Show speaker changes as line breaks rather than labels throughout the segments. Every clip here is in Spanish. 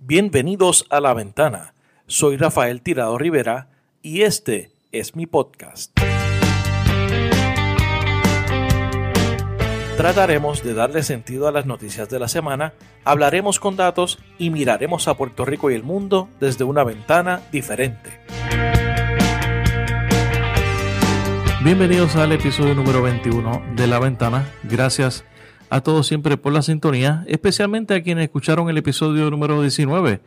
Bienvenidos a La Ventana. Soy Rafael Tirado Rivera y este es mi podcast. Trataremos de darle sentido a las noticias de la semana, hablaremos con datos y miraremos a Puerto Rico y el mundo desde una ventana diferente. Bienvenidos al episodio número 21 de La Ventana. Gracias a todos siempre por la sintonía, especialmente a quienes escucharon el episodio número 19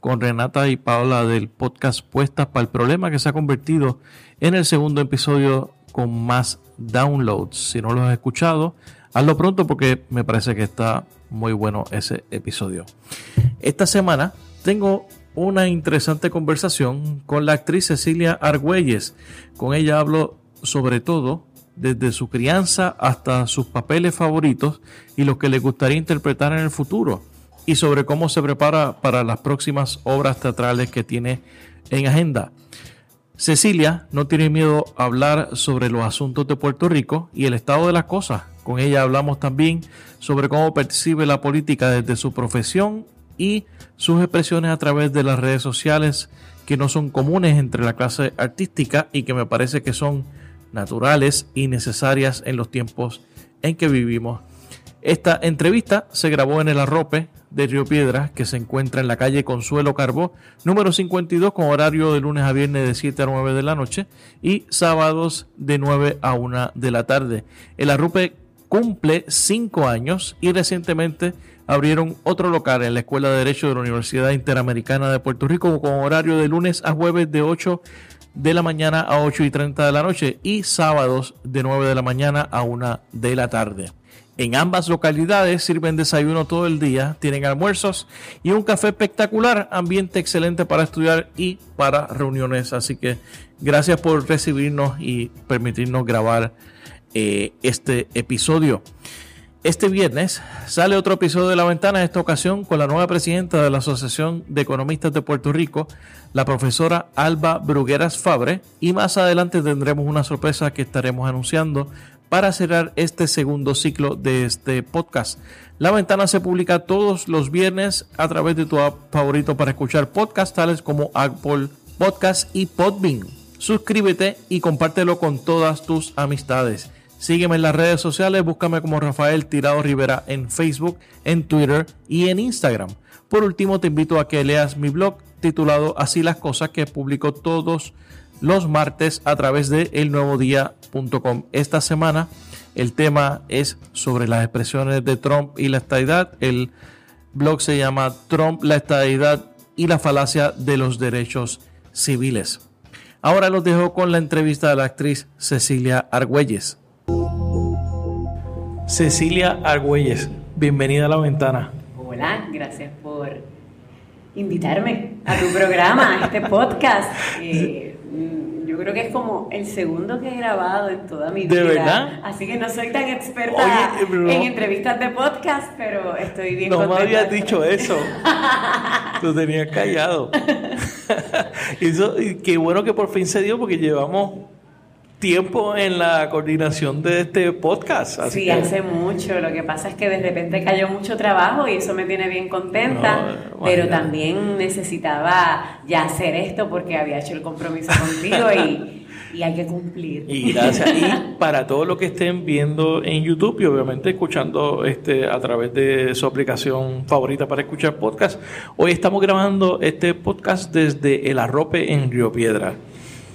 con Renata y Paula del podcast Puestas para el Problema, que se ha convertido en el segundo episodio con más downloads. Si no lo has escuchado, hazlo pronto porque me parece que está muy bueno ese episodio. Esta semana tengo una interesante conversación con la actriz Cecilia Argüelles. Con ella hablo sobre todo desde su crianza hasta sus papeles favoritos y los que le gustaría interpretar en el futuro, y sobre cómo se prepara para las próximas obras teatrales que tiene en agenda. Cecilia no tiene miedo a hablar sobre los asuntos de Puerto Rico y el estado de las cosas. Con ella hablamos también sobre cómo percibe la política desde su profesión y sus expresiones a través de las redes sociales que no son comunes entre la clase artística y que me parece que son naturales y necesarias en los tiempos en que vivimos. Esta entrevista se grabó en el Arrope de Río Piedras, que se encuentra en la calle Consuelo Carbó, número 52, con horario de lunes a viernes de 7 a 9 de la noche y sábados de 9 a 1 de la tarde. El Arrope cumple 5 años y recientemente abrieron otro local en la Escuela de Derecho de la Universidad Interamericana de Puerto Rico con horario de lunes a jueves de 8 de la mañana a 8 y 30 de la noche y sábados de 9 de la mañana a 1 de la tarde. En ambas localidades sirven desayuno todo el día, tienen almuerzos y un café espectacular, ambiente excelente para estudiar y para reuniones. Así que gracias por recibirnos y permitirnos grabar eh, este episodio. Este viernes sale otro episodio de La Ventana, esta ocasión con la nueva presidenta de la Asociación de Economistas de Puerto Rico, la profesora Alba Brugueras Fabre, y más adelante tendremos una sorpresa que estaremos anunciando para cerrar este segundo ciclo de este podcast. La Ventana se publica todos los viernes a través de tu app favorito para escuchar podcasts tales como Apple Podcast y Podbean. Suscríbete y compártelo con todas tus amistades. Sígueme en las redes sociales, búscame como Rafael Tirado Rivera en Facebook, en Twitter y en Instagram. Por último, te invito a que leas mi blog titulado Así las cosas que publico todos los martes a través de elnuevodía.com. Esta semana el tema es sobre las expresiones de Trump y la estadidad. El blog se llama Trump, la estadidad y la falacia de los derechos civiles. Ahora los dejo con la entrevista de la actriz Cecilia Argüelles. Cecilia Argüelles, bienvenida a la ventana.
Hola, gracias por invitarme a tu programa, a este podcast. Eh, yo creo que es como el segundo que he grabado en toda mi vida.
¿De verdad?
Así que no soy tan experta en entrevistas de podcast, pero estoy bien
No me habías dicho eso. Tú tenías callado. y qué bueno que por fin se dio porque llevamos tiempo en la coordinación de este podcast.
sí, hace mucho. Lo que pasa es que de repente cayó mucho trabajo y eso me tiene bien contenta, pero también necesitaba ya hacer esto porque había hecho el compromiso contigo y... y hay que cumplir.
Y gracias. Y para todos los que estén viendo en YouTube y obviamente escuchando este a través de su aplicación favorita para escuchar podcast, hoy estamos grabando este podcast desde El Arrope en Río Piedra.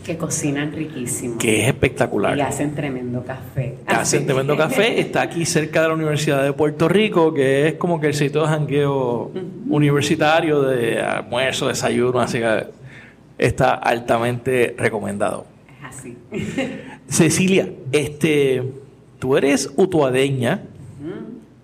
Que cocinan riquísimo.
Que es espectacular.
Y hacen tremendo café.
Hacen tremendo café. Está aquí cerca de la Universidad de Puerto Rico, que es como que el sitio de jangueo universitario de almuerzo, desayuno, así que está altamente recomendado.
Es así.
Cecilia, este, tú eres utuadeña.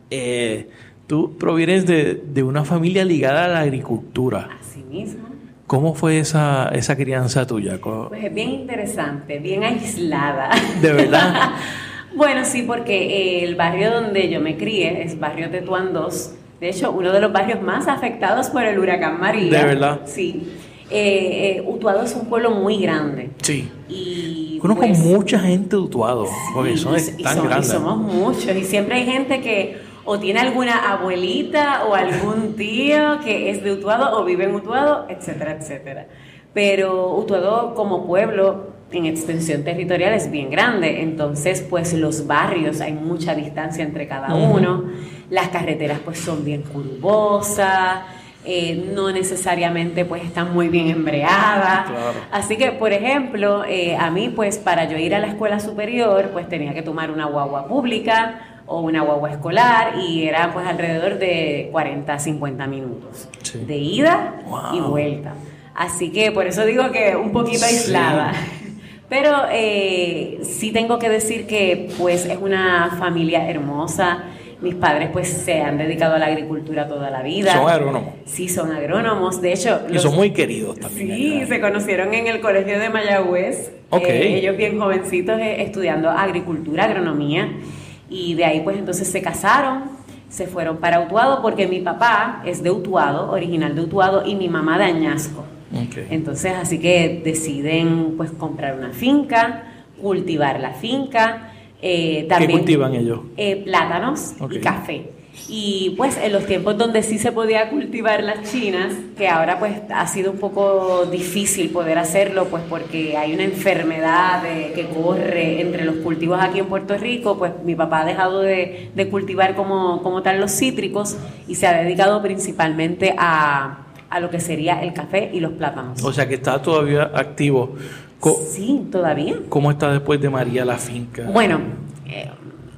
Eh, tú provienes de, de una familia ligada a la agricultura.
Así mismo.
¿Cómo fue esa, esa crianza tuya?
Pues es bien interesante, bien aislada.
¿De verdad?
bueno, sí, porque el barrio donde yo me crié es barrio Tetuán 2. De hecho, uno de los barrios más afectados por el huracán María.
¿De verdad?
Sí. Eh, Utuado es un pueblo muy grande.
Sí.
Y
Conozco
pues,
mucha gente de Utuado, porque
sí,
son
y,
tan
son- y
grandes.
somos muchos. Y siempre hay gente que o tiene alguna abuelita o algún tío que es de Utuado o vive en Utuado, etcétera, etcétera. Pero Utuado como pueblo en extensión territorial es bien grande, entonces pues los barrios hay mucha distancia entre cada uno, las carreteras pues son bien curvosas, eh, no necesariamente pues están muy bien embreadas. Así que, por ejemplo, eh, a mí pues para yo ir a la escuela superior pues tenía que tomar una guagua pública o una guagua escolar y era pues alrededor de 40, 50 minutos de ida y vuelta. Así que por eso digo que un poquito aislada. Pero eh, sí tengo que decir que pues es una familia hermosa. Mis padres pues se han dedicado a la agricultura toda la vida.
¿Son agrónomos?
Sí, son agrónomos. De hecho...
Y son muy queridos también.
Sí, se conocieron en el colegio de Mayagüez. Eh, ellos bien jovencitos eh, estudiando agricultura, agronomía. Y de ahí pues entonces se casaron, se fueron para Utuado porque mi papá es de Utuado, original de Utuado, y mi mamá de Añasco. Entonces, así que deciden pues comprar una finca, cultivar la finca.
Eh, también, ¿Qué cultivan ellos?
Eh, plátanos y café. Y pues en los tiempos donde sí se podía cultivar las chinas, que ahora pues ha sido un poco difícil poder hacerlo, pues porque hay una enfermedad que corre entre los cultivos aquí en Puerto Rico, pues mi papá ha dejado de, de cultivar como, como tal los cítricos y se ha dedicado principalmente a, a lo que sería el café y los plátanos.
O sea que está todavía activo.
sí, todavía.
¿Cómo está después de María la finca?
Bueno, eh,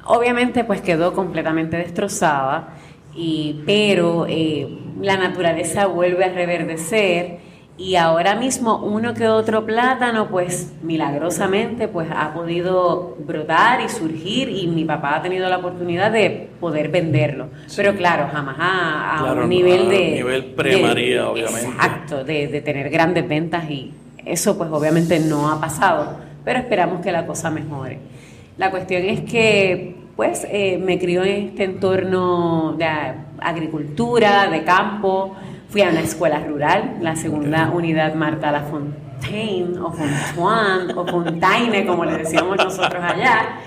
obviamente pues quedó completamente destrozada, y, pero eh, la naturaleza vuelve a reverdecer y ahora mismo uno que otro plátano pues milagrosamente pues ha podido brotar y surgir y mi papá ha tenido la oportunidad de poder venderlo. Pero claro jamás a, un nivel de
nivel pre obviamente.
exacto de, de tener grandes ventas y eso pues obviamente no ha pasado pero esperamos que la cosa mejore la cuestión es que pues eh, me crió en este entorno de agricultura de campo Fui a una escuela rural, la segunda unidad Marta La Fontaine, o Fontaine, o Fontaine, como le decíamos nosotros allá.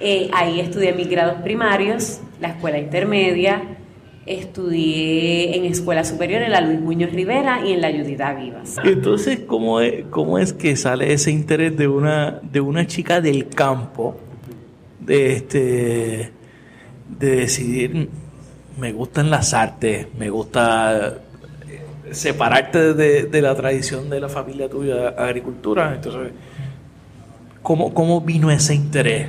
Eh, ahí estudié mis grados primarios, la escuela intermedia, estudié en escuela superior en la Luis Muñoz Rivera y en la Judita Vivas.
Entonces, ¿cómo es, cómo es que sale ese interés de una, de una chica del campo de, este, de decidir, me gustan las artes, me gusta separarte de, la tradición de la familia tuya agricultura. Entonces, ¿cómo, cómo vino ese interés?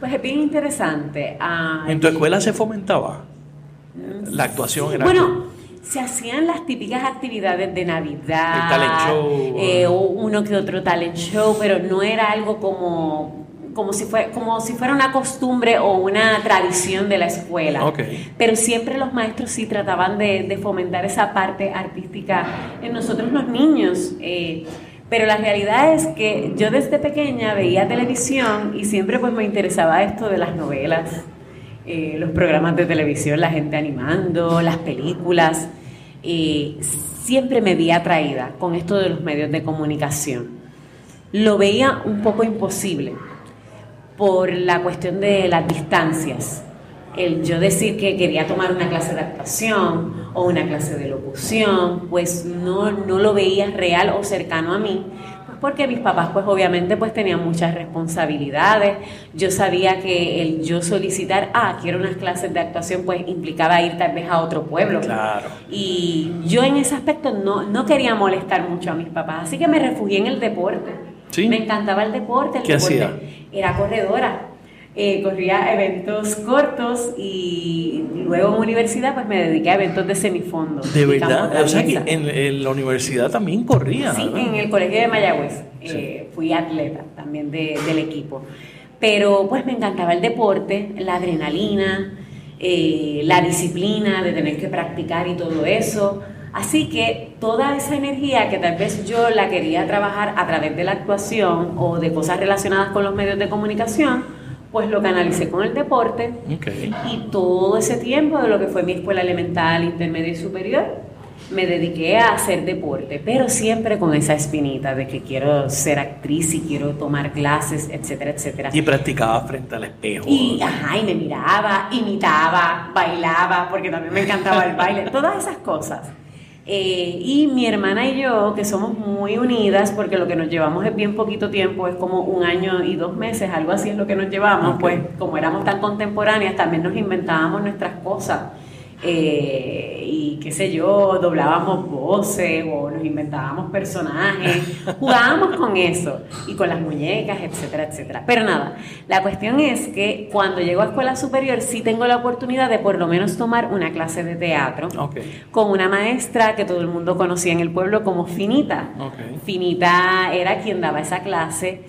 Pues es bien interesante.
Ah, ¿En tu escuela se fomentaba la actuación?
Era bueno, se hacían las típicas actividades de Navidad.
El talent show.
Eh, o uno que otro talent show, pero no era algo como como si, fue, como si fuera una costumbre o una tradición de la escuela. Pero siempre los maestros sí trataban de, fomentar esa parte artística en nosotros los niños. Eh, pero la realidad es que yo desde pequeña veía televisión y siempre pues me interesaba esto de las novelas, eh, los programas de televisión, la gente animando, las películas. Eh, siempre me vi atraída con esto de los medios de comunicación. Lo veía un poco imposible por la cuestión de las distancias. El yo decir que quería tomar una clase de actuación o una clase de locución, pues no, no lo veía real o cercano a mí, porque mis papás pues obviamente pues tenían muchas responsabilidades. Yo sabía que el yo solicitar, ah, quiero unas clases de actuación, pues implicaba ir tal vez a otro pueblo.
Claro.
Y yo en ese aspecto no, no quería molestar mucho a mis papás, así que me refugié en el deporte me encantaba el deporte. El
¿Qué hacía?
Era corredora. Eh, corría eventos cortos y luego en universidad pues me dediqué a eventos de semifondo.
De verdad, o sea que en, la universidad también corría.
Sí, en el colegio de Mayagüez eh, fui atleta también del equipo. Pero pues me encantaba el deporte, la adrenalina, eh, la disciplina de tener que practicar y todo eso. Así que toda esa energía que tal vez yo la quería trabajar a través de la actuación o de cosas relacionadas con los medios de comunicación, pues lo canalicé con el deporte. Y todo ese tiempo de lo que fue mi escuela elemental, intermedia y superior, me dediqué a hacer deporte, pero siempre con esa espinita de que quiero ser actriz y quiero tomar clases, etcétera, etcétera.
Y practicaba frente al espejo.
Y, ajá, y me miraba, imitaba, bailaba, porque también me encantaba el baile, todas esas cosas. Eh, y mi hermana y yo, que somos muy unidas, porque lo que nos llevamos es bien poquito tiempo, es como un año y dos meses, algo así es lo que nos llevamos, pues como éramos tan contemporáneas, también nos inventábamos nuestras cosas. Eh, y qué sé yo, doblábamos voces o nos inventábamos personajes, jugábamos con eso y con las muñecas, etcétera, etcétera. Pero nada, la cuestión es que cuando llego a escuela superior sí tengo la oportunidad de por lo menos tomar una clase de teatro con una maestra que todo el mundo conocía en el pueblo como Finita. Finita era quien daba esa clase.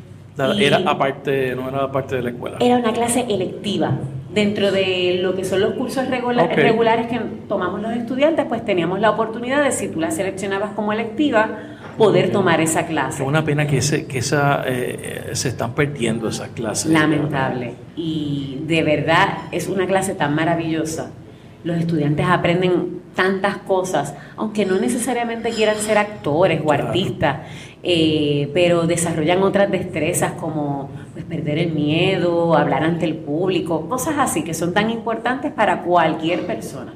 Era aparte, no era parte de la escuela.
Era una clase electiva dentro de lo que son los cursos regulares que tomamos los estudiantes, pues teníamos la oportunidad de, si tú la seleccionabas como electiva, poder tomar esa clase.
Es una pena que, ese, que esa, eh, se están perdiendo esas clases.
Lamentable. Y de verdad es una clase tan maravillosa. Los estudiantes aprenden tantas cosas, aunque no necesariamente quieran ser actores o artistas. Eh, pero desarrollan otras destrezas como pues, perder el miedo, hablar ante el público, cosas así que son tan importantes para cualquier persona.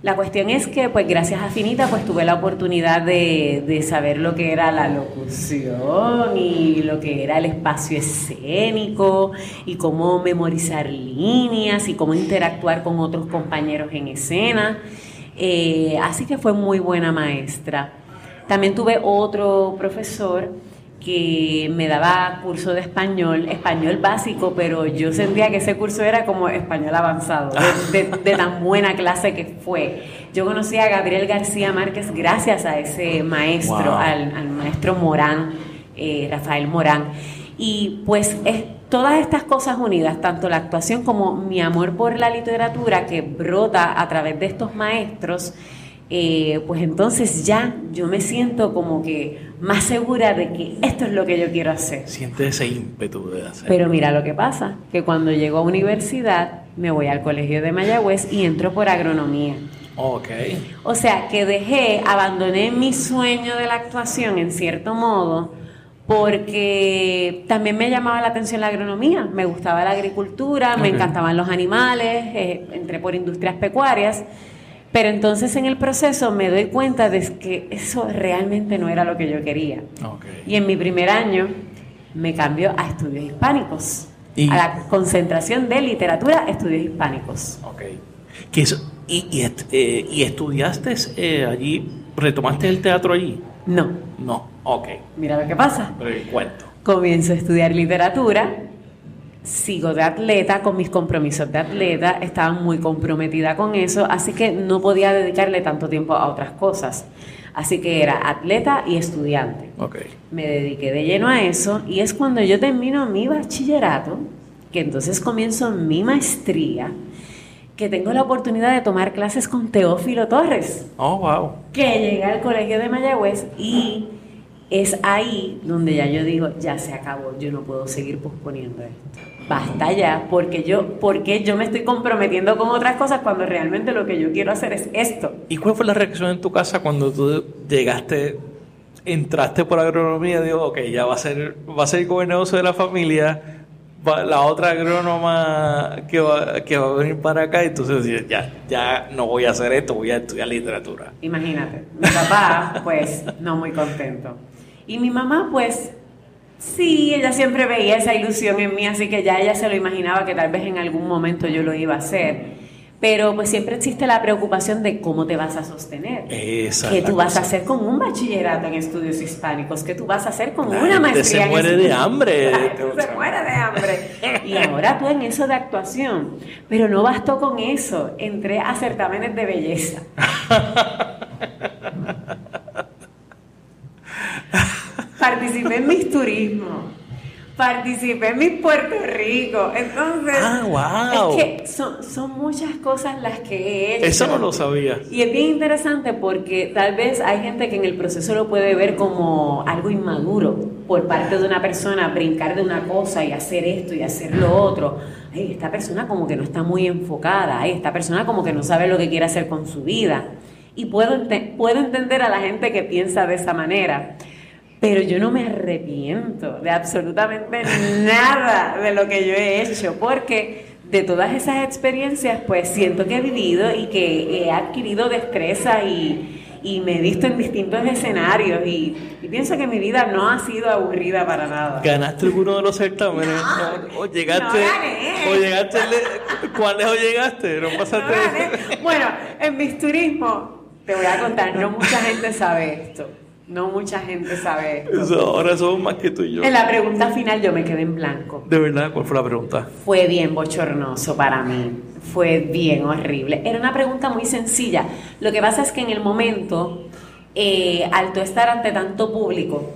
La cuestión es que, pues gracias a Finita, pues tuve la oportunidad de, de, saber lo que era la locución y lo que era el espacio escénico y cómo memorizar líneas y cómo interactuar con otros compañeros en escena. Eh, así que fue muy buena maestra. También tuve otro profesor que me daba curso de español, español básico, pero yo sentía que ese curso era como español avanzado, de, tan buena clase que fue. Yo conocí a Gabriel García Márquez gracias a ese maestro, al, maestro Morán, eh, Rafael Morán. Y pues es, todas estas cosas unidas, tanto la actuación como mi amor por la literatura que brota a través de estos maestros, eh, pues entonces ya yo me siento como que más segura de que esto es lo que yo quiero hacer.
Siente ese ímpetu de hacer.
Pero mira lo que pasa, que cuando llego a universidad me voy al colegio de Mayagüez y entro por agronomía.
Ok.
O sea, que dejé, abandoné mi sueño de la actuación en cierto modo, porque también me llamaba la atención la agronomía, me gustaba la agricultura, me encantaban los animales, eh, entré por industrias pecuarias. Pero entonces en el proceso me doy cuenta de que eso realmente no era lo que yo quería. Y en mi primer año me cambio a estudios hispánicos, a la concentración de literatura, estudios hispánicos.
Okay. y, eh, y, estudiaste eh, allí, retomaste el teatro allí?
No.
No, ok.
Mira lo que pasa.
Pero cuento.
Comienzo a estudiar literatura sigo de atleta con mis compromisos de atleta, estaba muy comprometida con eso, así que no podía dedicarle tanto tiempo a otras cosas. Así que era atleta y estudiante.
Okay.
Me dediqué de lleno a eso y es cuando yo termino mi bachillerato, que entonces comienzo mi maestría, que tengo la oportunidad de tomar clases con Teófilo Torres.
Oh, wow.
Que llega al colegio de Mayagüez y es ahí donde ya yo digo, ya se acabó, yo no puedo seguir posponiendo esto. Basta ya, porque yo, porque yo me estoy comprometiendo con otras cosas cuando realmente lo que yo quiero hacer es esto.
¿Y cuál fue la reacción en tu casa cuando tú llegaste, entraste por agronomía, digo, ok, ya va a ser, va a ser el negocio de la familia, la otra agrónoma que va, que va a venir para acá, entonces ya, ya no voy a hacer esto, voy a estudiar literatura.
Imagínate, mi papá, pues, no muy contento. Y mi mamá, pues, sí, ella siempre veía esa ilusión en mí, así que ya ella se lo imaginaba que tal vez en algún momento yo lo iba a hacer. Pero pues siempre existe la preocupación de cómo te vas a sostener.
Esa
¿Qué tú vas a hacer con un bachillerato en estudios hispánicos? ¿Qué tú vas a hacer con una maestría?
Se muere de hambre.
se muere de hambre. Y ahora tú en eso de actuación. Pero no bastó con eso. Entré a certámenes de belleza. Participé en mis turismos. Participé en mis Puerto Rico. Entonces,
ah,
es que son, son muchas cosas las que he hecho.
Eso no lo sabía.
Y es bien interesante porque tal vez hay gente que en el proceso lo puede ver como algo inmaduro por parte de una persona, brincar de una cosa y hacer esto y hacer lo otro. Ay, esta persona como que no está muy enfocada, Ay, esta persona como que no sabe lo que quiere hacer con su vida. Y puedo, puedo entender a la gente que piensa de esa manera. Pero yo no me arrepiento de absolutamente nada de lo que yo he hecho, porque de todas esas experiencias, pues siento que he vivido y que he adquirido destreza y, me he visto en distintos escenarios y, pienso que mi vida no ha sido aburrida para nada.
¿Ganaste alguno de los certámenes?
No,
¿O llegaste?
No
¿O llegaste? ¿Cuál lejos llegaste? ¿No pasaste?
bueno, en mis turismos, te voy a contar, no mucha gente sabe esto. No mucha gente sabe esto.
ahora somos más que tú y yo.
En la pregunta final yo me quedé en blanco.
¿De verdad? ¿Cuál fue la pregunta?
Fue bien bochornoso para mí. Fue bien horrible. Era una pregunta muy sencilla. Lo que pasa es que en el momento, eh, al tú estar ante tanto público,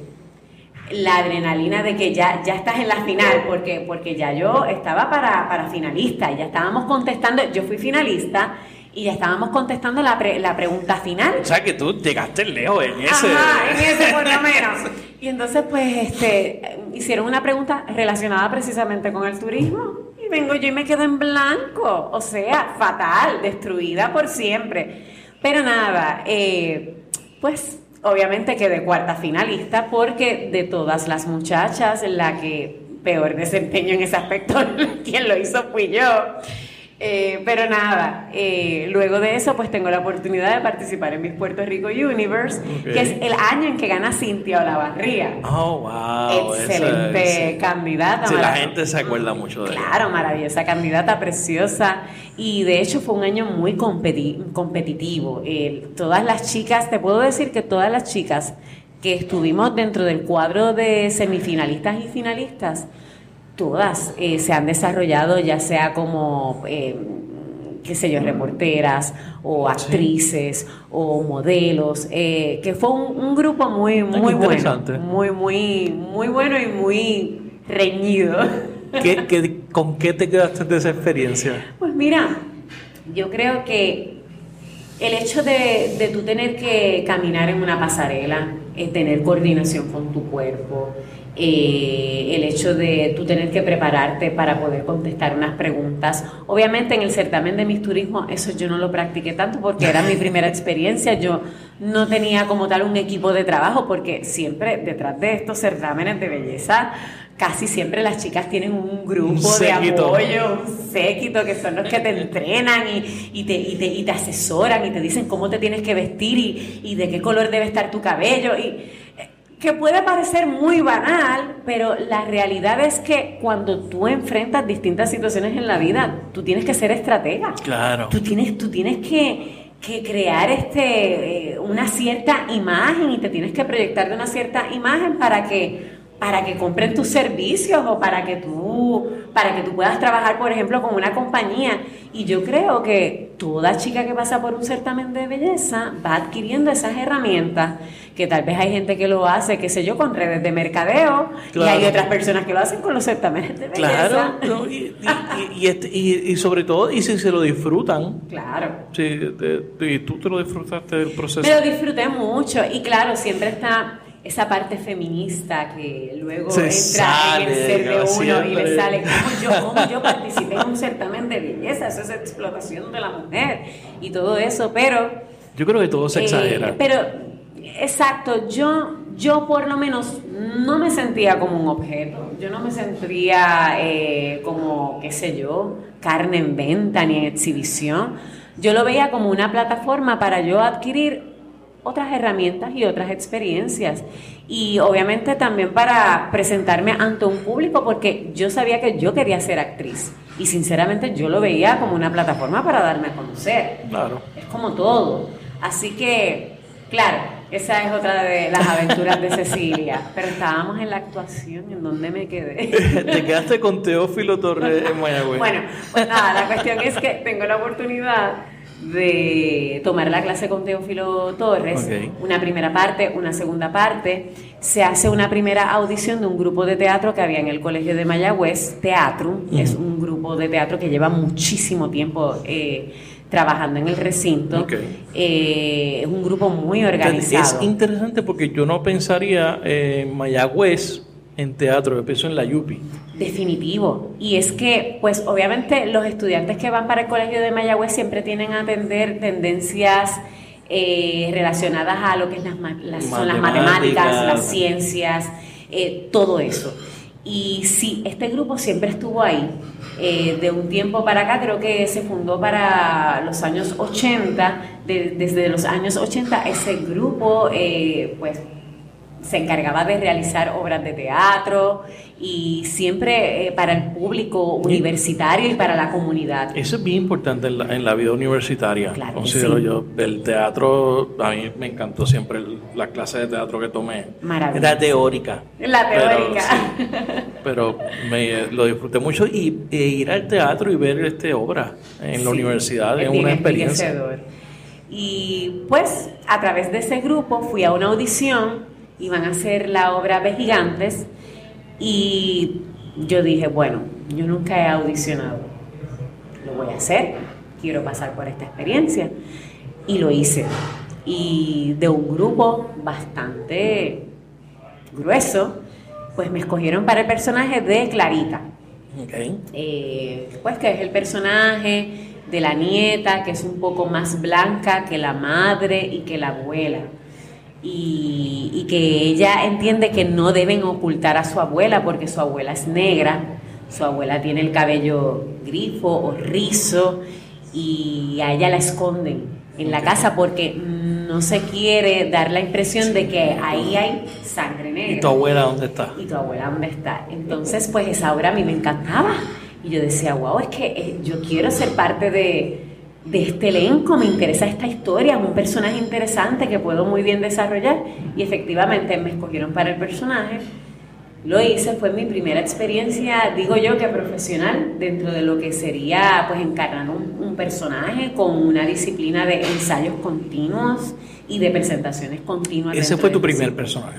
la adrenalina de que ya, ya estás en la final, porque, porque ya yo estaba para, para finalista, ya estábamos contestando, yo fui finalista y ya estábamos contestando la, la pregunta final.
O sea que tú llegaste lejos en ese.
Ajá, en ese por lo menos. Y entonces pues este hicieron una pregunta relacionada precisamente con el turismo y vengo yo y me quedo en blanco, o sea, fatal, destruida por siempre. Pero nada, eh, pues obviamente quedé cuarta finalista porque de todas las muchachas la que peor desempeño en ese aspecto, quien lo hizo fui yo. Eh, pero nada, eh, luego de eso pues tengo la oportunidad de participar en Miss Puerto Rico Universe, que es el año en que gana Cintia Olavarría.
Oh, wow.
Excelente candidata.
Sí, la gente se acuerda mucho de
ella. Claro, maravillosa candidata, preciosa. Y de hecho fue un año muy competitivo. todas las chicas, te puedo decir que todas las chicas que estuvimos dentro del cuadro de semifinalistas y finalistas, todas eh, se han desarrollado ya sea como, eh, qué sé yo, reporteras o actrices o modelos, eh, que fue un, grupo muy, muy bueno, muy, muy, muy bueno y muy reñido.
¿Qué, con qué te quedaste de esa experiencia?
Pues mira, yo creo que el hecho de, de tú tener que caminar en una pasarela, es tener coordinación con tu cuerpo, eh, el hecho de tú tener que prepararte para poder contestar unas preguntas. Obviamente en el certamen de mis turismos eso yo no lo practiqué tanto porque era mi primera experiencia, yo no tenía como tal un equipo de trabajo porque siempre detrás de estos certámenes de belleza casi siempre las chicas tienen un grupo de apoyo, un séquito, que son los que te entrenan y, te, y, te, asesoran y te dicen cómo te tienes que vestir y, y de qué color debe estar tu cabello. Y, que puede parecer muy banal, pero la realidad es que cuando tú enfrentas distintas situaciones en la vida, tú tienes que ser estratega.
Claro.
Tú tienes, tú tienes que, crear este, eh, una cierta imagen y te tienes que proyectar de una cierta imagen para que para que compren tus servicios o para que tú para que tú puedas trabajar, por ejemplo, con una compañía. Y yo creo que toda chica que pasa por un certamen de belleza va adquiriendo esas herramientas, que tal vez hay gente que lo hace, qué sé yo, con redes de mercadeo, y hay otras personas que lo hacen con los certámenes de
belleza. Claro, y, este, y, y, sobre todo, y si se lo disfrutan.
Claro.
Sí, y tú te lo disfrutaste del proceso.
Me lo disfruté mucho, y claro, siempre está esa parte feminista que luego entra en el ser de uno y le sale, como yo, yo participé en un certamen de belleza? Eso es explotación de la mujer y todo eso, pero...
Yo creo que todo se exagera.
Eh, pero, exacto, yo, yo por lo menos no me sentía como un objeto, yo no me sentía eh, como, qué sé yo, carne en venta ni en exhibición. Yo lo veía como una plataforma para yo adquirir otras herramientas y otras experiencias. Y obviamente también para presentarme ante un público, porque yo sabía que yo quería ser actriz. Y sinceramente yo lo veía como una plataforma para darme a conocer.
Claro.
Es como todo. Así que, claro, esa es otra de las aventuras de Cecilia. Pero estábamos en la actuación, ¿en donde me quedé?
Te quedaste con Teófilo Torres en Mayagüez.
Bueno, pues nada, la cuestión es que tengo la oportunidad de tomar la clase con Teófilo Torres, una primera parte, una segunda parte. Se hace una primera audición de un grupo de teatro que había en el Colegio de Mayagüez, Teatro, es un grupo de teatro que lleva muchísimo tiempo eh, trabajando en el recinto. Eh, es un grupo muy organizado.
Es interesante porque yo no pensaría en Mayagüez en teatro, yo pienso en la Yupi.
Definitivo. Y es que, pues obviamente los estudiantes que van para el Colegio de Mayagüez siempre tienen a atender tendencias eh, relacionadas a lo que es las, son las matemáticas, las ciencias, eh, todo eso. Y sí, este grupo siempre estuvo ahí. Eh, de un tiempo para acá, creo que se fundó para los años 80. desde los años 80 ese grupo, pues se encargaba de realizar obras de teatro y siempre eh, para el público universitario y para la comunidad.
Eso es bien importante en la, vida universitaria, considero yo. El teatro, a mí me encantó siempre la clase de teatro que tomé.
Maravilloso.
Era teórica.
La teórica.
Pero, me, lo disfruté mucho y e ir al teatro y ver este obra en la universidad es una experiencia.
Y pues a través de ese grupo fui a una audición iban a hacer la obra de Gigantes. Y yo dije, bueno, yo nunca he audicionado, lo voy a hacer, quiero pasar por esta experiencia. Y lo hice. Y de un grupo bastante grueso, pues me escogieron para el personaje de Clarita. Eh, pues que es el personaje de la nieta, que es un poco más blanca que la madre y que la abuela y, que ella entiende que no deben ocultar a su abuela porque su abuela es negra, su abuela tiene el cabello grifo o rizo y a ella la esconden en la casa porque no se quiere dar la impresión de que ahí hay sangre negra.
¿Y tu abuela dónde está?
¿Y tu abuela dónde está? Entonces, pues esa obra a mí me encantaba. Y yo decía, wow, es que eh, yo quiero ser parte de, de este elenco, me interesa esta historia, es un personaje interesante que puedo muy bien desarrollar y efectivamente me escogieron para el personaje. Lo hice, fue mi primera experiencia, digo yo que profesional, dentro de lo que sería pues encarnar un, un personaje con una disciplina de ensayos continuos y de presentaciones continuas.
Ese fue tu primer personaje.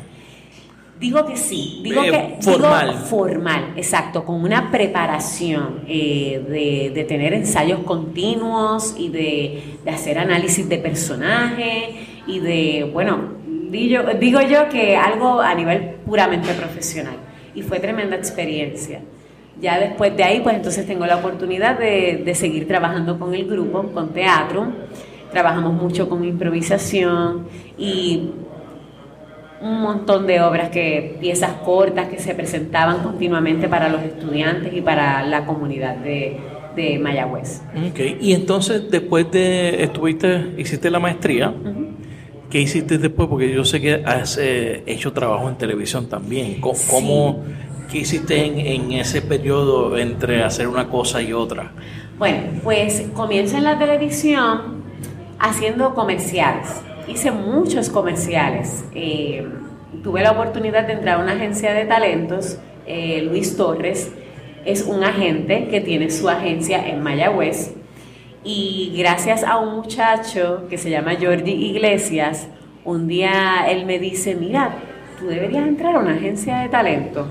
Digo que sí, digo que formal. formal, exacto, con una preparación eh, de, tener ensayos continuos y de, hacer análisis de personaje y de, bueno, digo, digo yo que algo a nivel puramente profesional y fue tremenda experiencia. Ya después de ahí, pues entonces tengo la oportunidad de, de seguir trabajando con el grupo, con teatro, trabajamos mucho con improvisación y un montón de obras que, piezas cortas que se presentaban continuamente para los estudiantes y para la comunidad de, de Mayagüez.
Okay. Y entonces después de, estuviste, hiciste la maestría, ¿qué hiciste después? Porque yo sé que has eh, hecho trabajo en televisión también. ¿Cómo, ¿Qué hiciste en, en, ese periodo entre hacer una cosa y otra?
Bueno, pues comienzo en la televisión haciendo comerciales hice muchos comerciales. Eh, tuve la oportunidad de entrar a una agencia de talentos. Eh, Luis Torres es un agente que tiene su agencia en Mayagüez. Y gracias a un muchacho que se llama Jordi Iglesias, un día él me dice, mira, tú deberías entrar a una agencia de talento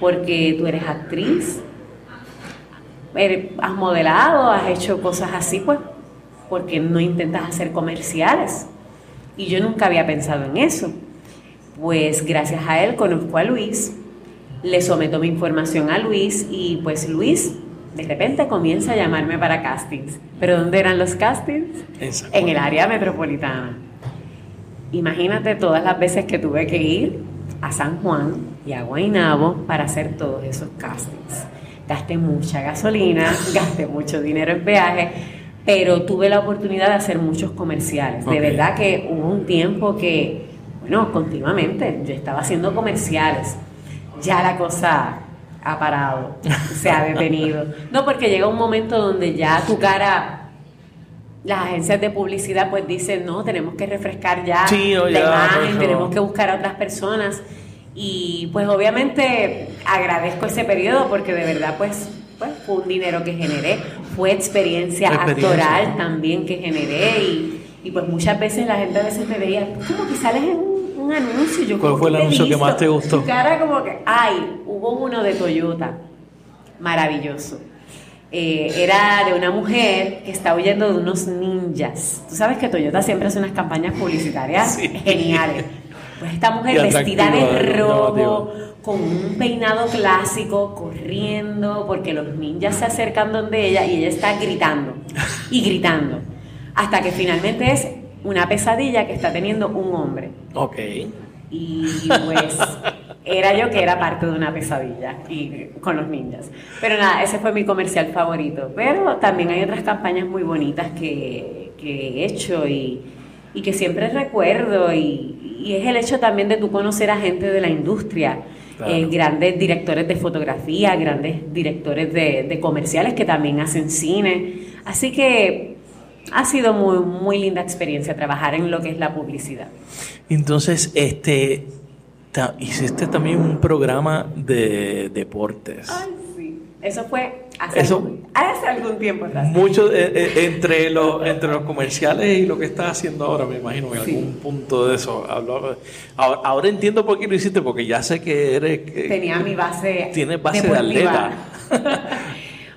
porque tú eres actriz, has modelado, has hecho cosas así, pues, porque no intentas hacer comerciales? Y yo nunca había pensado en eso. Pues gracias a él conozco a Luis, le someto mi información a Luis y pues Luis de repente comienza a llamarme para castings. ¿Pero dónde eran los castings? En el área metropolitana. Imagínate todas las veces que tuve que ir a San Juan y a Guaynabo para hacer todos esos castings. Gasté mucha gasolina, gasté mucho dinero en peaje, pero tuve la oportunidad de hacer muchos comerciales. De verdad que hubo un tiempo que, bueno, continuamente yo estaba haciendo comerciales. Ya la cosa ha parado, se ha detenido. No, porque llega un momento donde ya tu cara, las agencias de publicidad pues dicen, no, tenemos que refrescar ya la imagen, tenemos que buscar a otras personas. Y pues obviamente agradezco ese periodo porque de verdad pues pues, fue un dinero que generé, fue experiencia, actoral también que generé y, y, pues muchas veces la gente a veces me veía, como que sales en un, anuncio. Yo
¿Cuál fue el anuncio que más te gustó?
cara como que, ay, hubo uno de Toyota, maravilloso. Eh, era de una mujer que está huyendo de unos ninjas. Tú sabes que Toyota siempre hace unas campañas publicitarias geniales. Pues esta mujer vestida de rojo, con un peinado clásico, corriendo, porque los ninjas se acercan donde ella y ella está gritando y gritando. Hasta que finalmente es una pesadilla que está teniendo un hombre.
Ok.
Y pues era yo que era parte de una pesadilla y con los niños. Pero nada, ese fue mi comercial favorito. Pero también hay otras campañas muy bonitas que, que he hecho y, y, que siempre recuerdo. Y, y, es el hecho también de tú conocer a gente de la industria. Eh, grandes directores de fotografía, grandes directores de, de comerciales que también hacen cine. Así que ha sido muy, muy linda experiencia trabajar en lo que es la publicidad.
Entonces, este, hiciste también un programa de deportes.
Ay. Eso fue hace, algún, hace algún tiempo atrás.
Mucho eh, eh, entre, los, entre los comerciales y lo que estás haciendo ahora, me imagino, en algún punto de eso. Ahora, entiendo por qué lo hiciste, porque ya sé que eres...
Tenía mi base
Tienes base de atleta.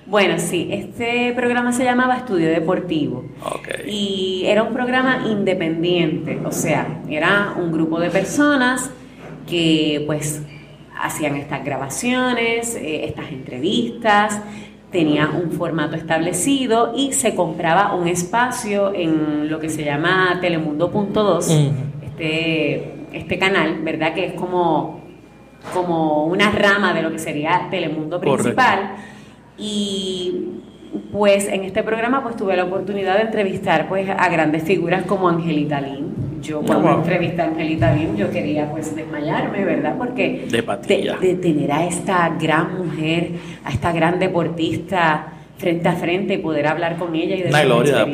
Bueno, sí, este programa se llamaba Estudio Deportivo. Y era un programa independiente, o sea, era un grupo de personas que pues hacían estas grabaciones, eh, estas entrevistas, tenía un formato establecido y se compraba un espacio en lo que se llama Telemundo.2, este, este canal, ¿verdad? Que es como, como una rama de lo que sería Telemundo principal. Y pues en este programa pues tuve la oportunidad de entrevistar pues a grandes figuras como Angelita Lin, yo cuando entrevisté a Angelita Lim, yo quería pues desmayarme, ¿verdad? Porque
de,
de, tener a esta gran mujer, a esta gran deportista frente a frente y poder hablar con ella y de
Una gloria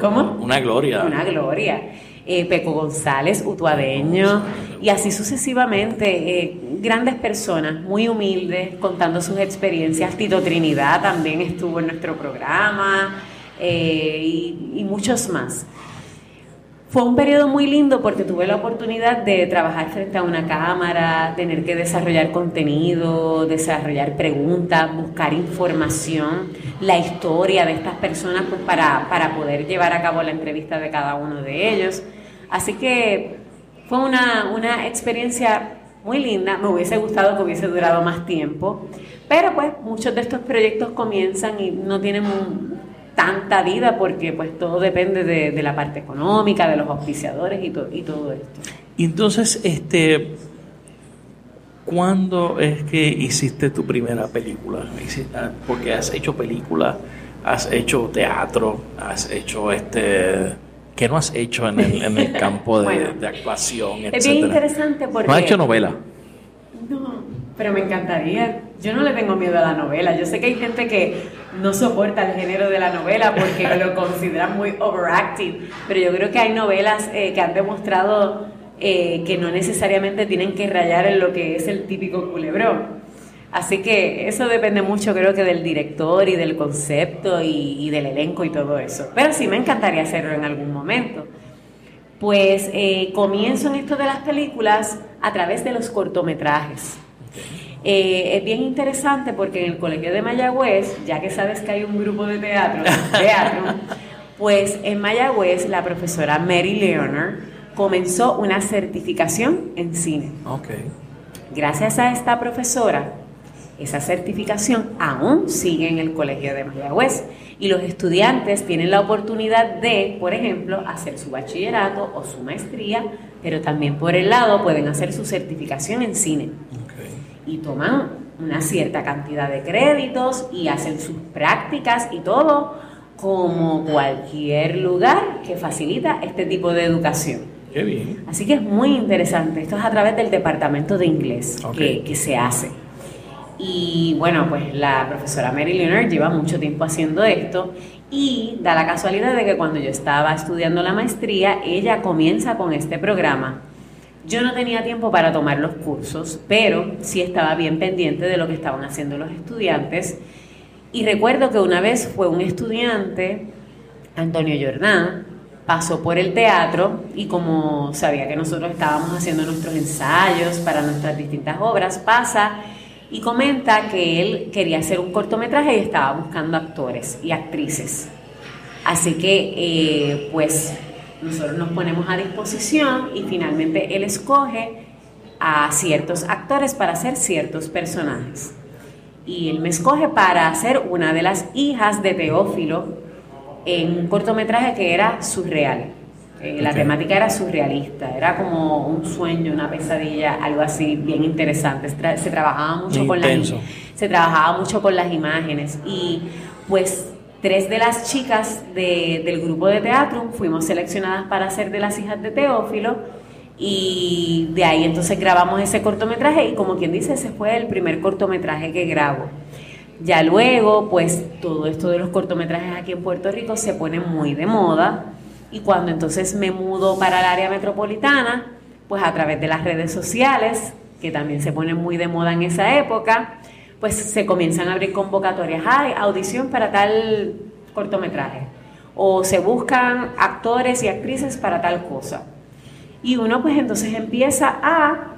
¿Cómo?
Una gloria.
Una gloria. Eh, Peco González, utuadeño, y así sucesivamente. Eh, grandes personas, muy humildes, contando sus experiencias. Tito Trinidad también estuvo en nuestro programa eh, y, y muchos más. Fue un periodo muy lindo porque tuve la oportunidad de trabajar frente a una cámara, tener que desarrollar contenido, desarrollar preguntas, buscar información, la historia de estas personas pues, para, para poder llevar a cabo la entrevista de cada uno de ellos. Así que fue una, una experiencia muy linda, me hubiese gustado que hubiese durado más tiempo, pero pues muchos de estos proyectos comienzan y no tienen un, tanta vida porque pues todo depende de, la parte económica, de los auspiciadores y, y todo esto.
Y entonces, este, ¿cuándo es que hiciste tu primera película? Ah, porque has hecho películas, has hecho teatro, has hecho este... ¿Qué no has hecho en el, en el campo de, de actuación?
Es bien interesante porque...
¿No has hecho novela?
No, pero me encantaría. Yo no le tengo miedo a la novela. Yo sé que hay gente que no soporta el género de la novela porque lo consideran muy overactive, pero yo creo que hay novelas eh, que han demostrado eh, que no necesariamente tienen que rayar en lo que es el típico culebrón. Así que eso depende mucho, creo que del director y del concepto y, del elenco y todo eso. Pero sí me encantaría hacerlo en algún momento. Pues eh, comienzo en esto de las películas a través de los cortometrajes. Eh, es bien interesante porque en el Colegio de Mayagüez, ya que sabes que hay un grupo de teatro, teatro pues en Mayagüez la profesora Mary Leonard comenzó una certificación en cine.
Okay.
Gracias a esta profesora, esa certificación aún sigue en el Colegio de Mayagüez y los estudiantes tienen la oportunidad de, por ejemplo, hacer su bachillerato o su maestría, pero también por el lado pueden hacer su certificación en cine y toman una cierta cantidad de créditos y hacen sus prácticas y todo como cualquier lugar que facilita este tipo de educación.
Qué bien.
Así que es muy interesante. Esto es a través del departamento de inglés que, que, se hace. Y bueno, pues la profesora Mary Leonard lleva mucho tiempo haciendo esto y da la casualidad de que cuando yo estaba estudiando la maestría, ella comienza con este programa yo no tenía tiempo para tomar los cursos, pero sí estaba bien pendiente de lo que estaban haciendo los estudiantes. Y recuerdo que una vez fue un estudiante, Antonio Jordán, pasó por el teatro y como sabía que nosotros estábamos haciendo nuestros ensayos para nuestras distintas obras, pasa y comenta que él quería hacer un cortometraje y estaba buscando actores y actrices. Así que, eh, pues, nosotros nos ponemos a disposición y finalmente él escoge a ciertos actores para hacer ciertos personajes. Y él me escoge para hacer una de las hijas de Teófilo en un cortometraje que era surreal. Eh, la temática era surrealista, era como un sueño, una pesadilla, algo así bien interesante. Se, trabajaba mucho con las se trabajaba mucho con las imágenes y pues tres de las chicas del grupo de teatro fuimos seleccionadas para ser de las hijas de Teófilo y de ahí entonces grabamos ese cortometraje y como quien dice, ese fue el primer cortometraje que grabo. Ya luego, pues todo esto de los cortometrajes aquí en Puerto Rico se pone muy de moda y cuando entonces me mudo para el área metropolitana, pues a través de las redes sociales, que también se ponen muy de moda en esa época, pues se comienzan a abrir convocatorias, hay audición para tal cortometraje, o se buscan actores y actrices para tal cosa. Y uno pues entonces empieza a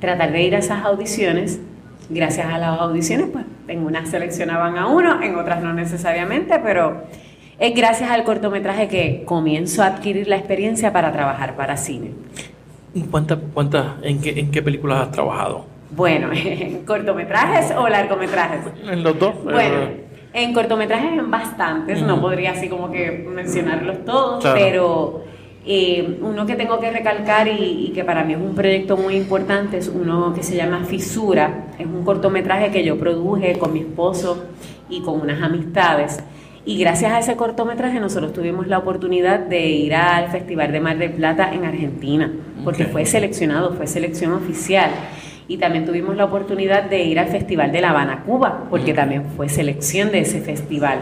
tratar de ir a esas audiciones. Gracias a las audiciones, pues en unas seleccionaban a uno, en otras no necesariamente, pero es gracias al cortometraje que comienzo a adquirir la experiencia para trabajar para cine.
¿Cuántas, cuántas, en, qué, en qué películas has trabajado?
Bueno, ¿en cortometrajes o largometrajes?
En los dos.
Bueno, en cortometrajes en bastantes, no podría así como que mencionarlos todos, pero eh, uno que tengo que recalcar y, y, que para mí es un proyecto muy importante es uno que se llama Fisura, es un cortometraje que yo produje con mi esposo y con unas amistades y gracias a ese cortometraje nosotros tuvimos la oportunidad de ir al Festival de Mar del Plata en Argentina, porque fue seleccionado, fue selección oficial. Y también tuvimos la oportunidad de ir al Festival de La Habana, Cuba, porque también fue selección de ese festival.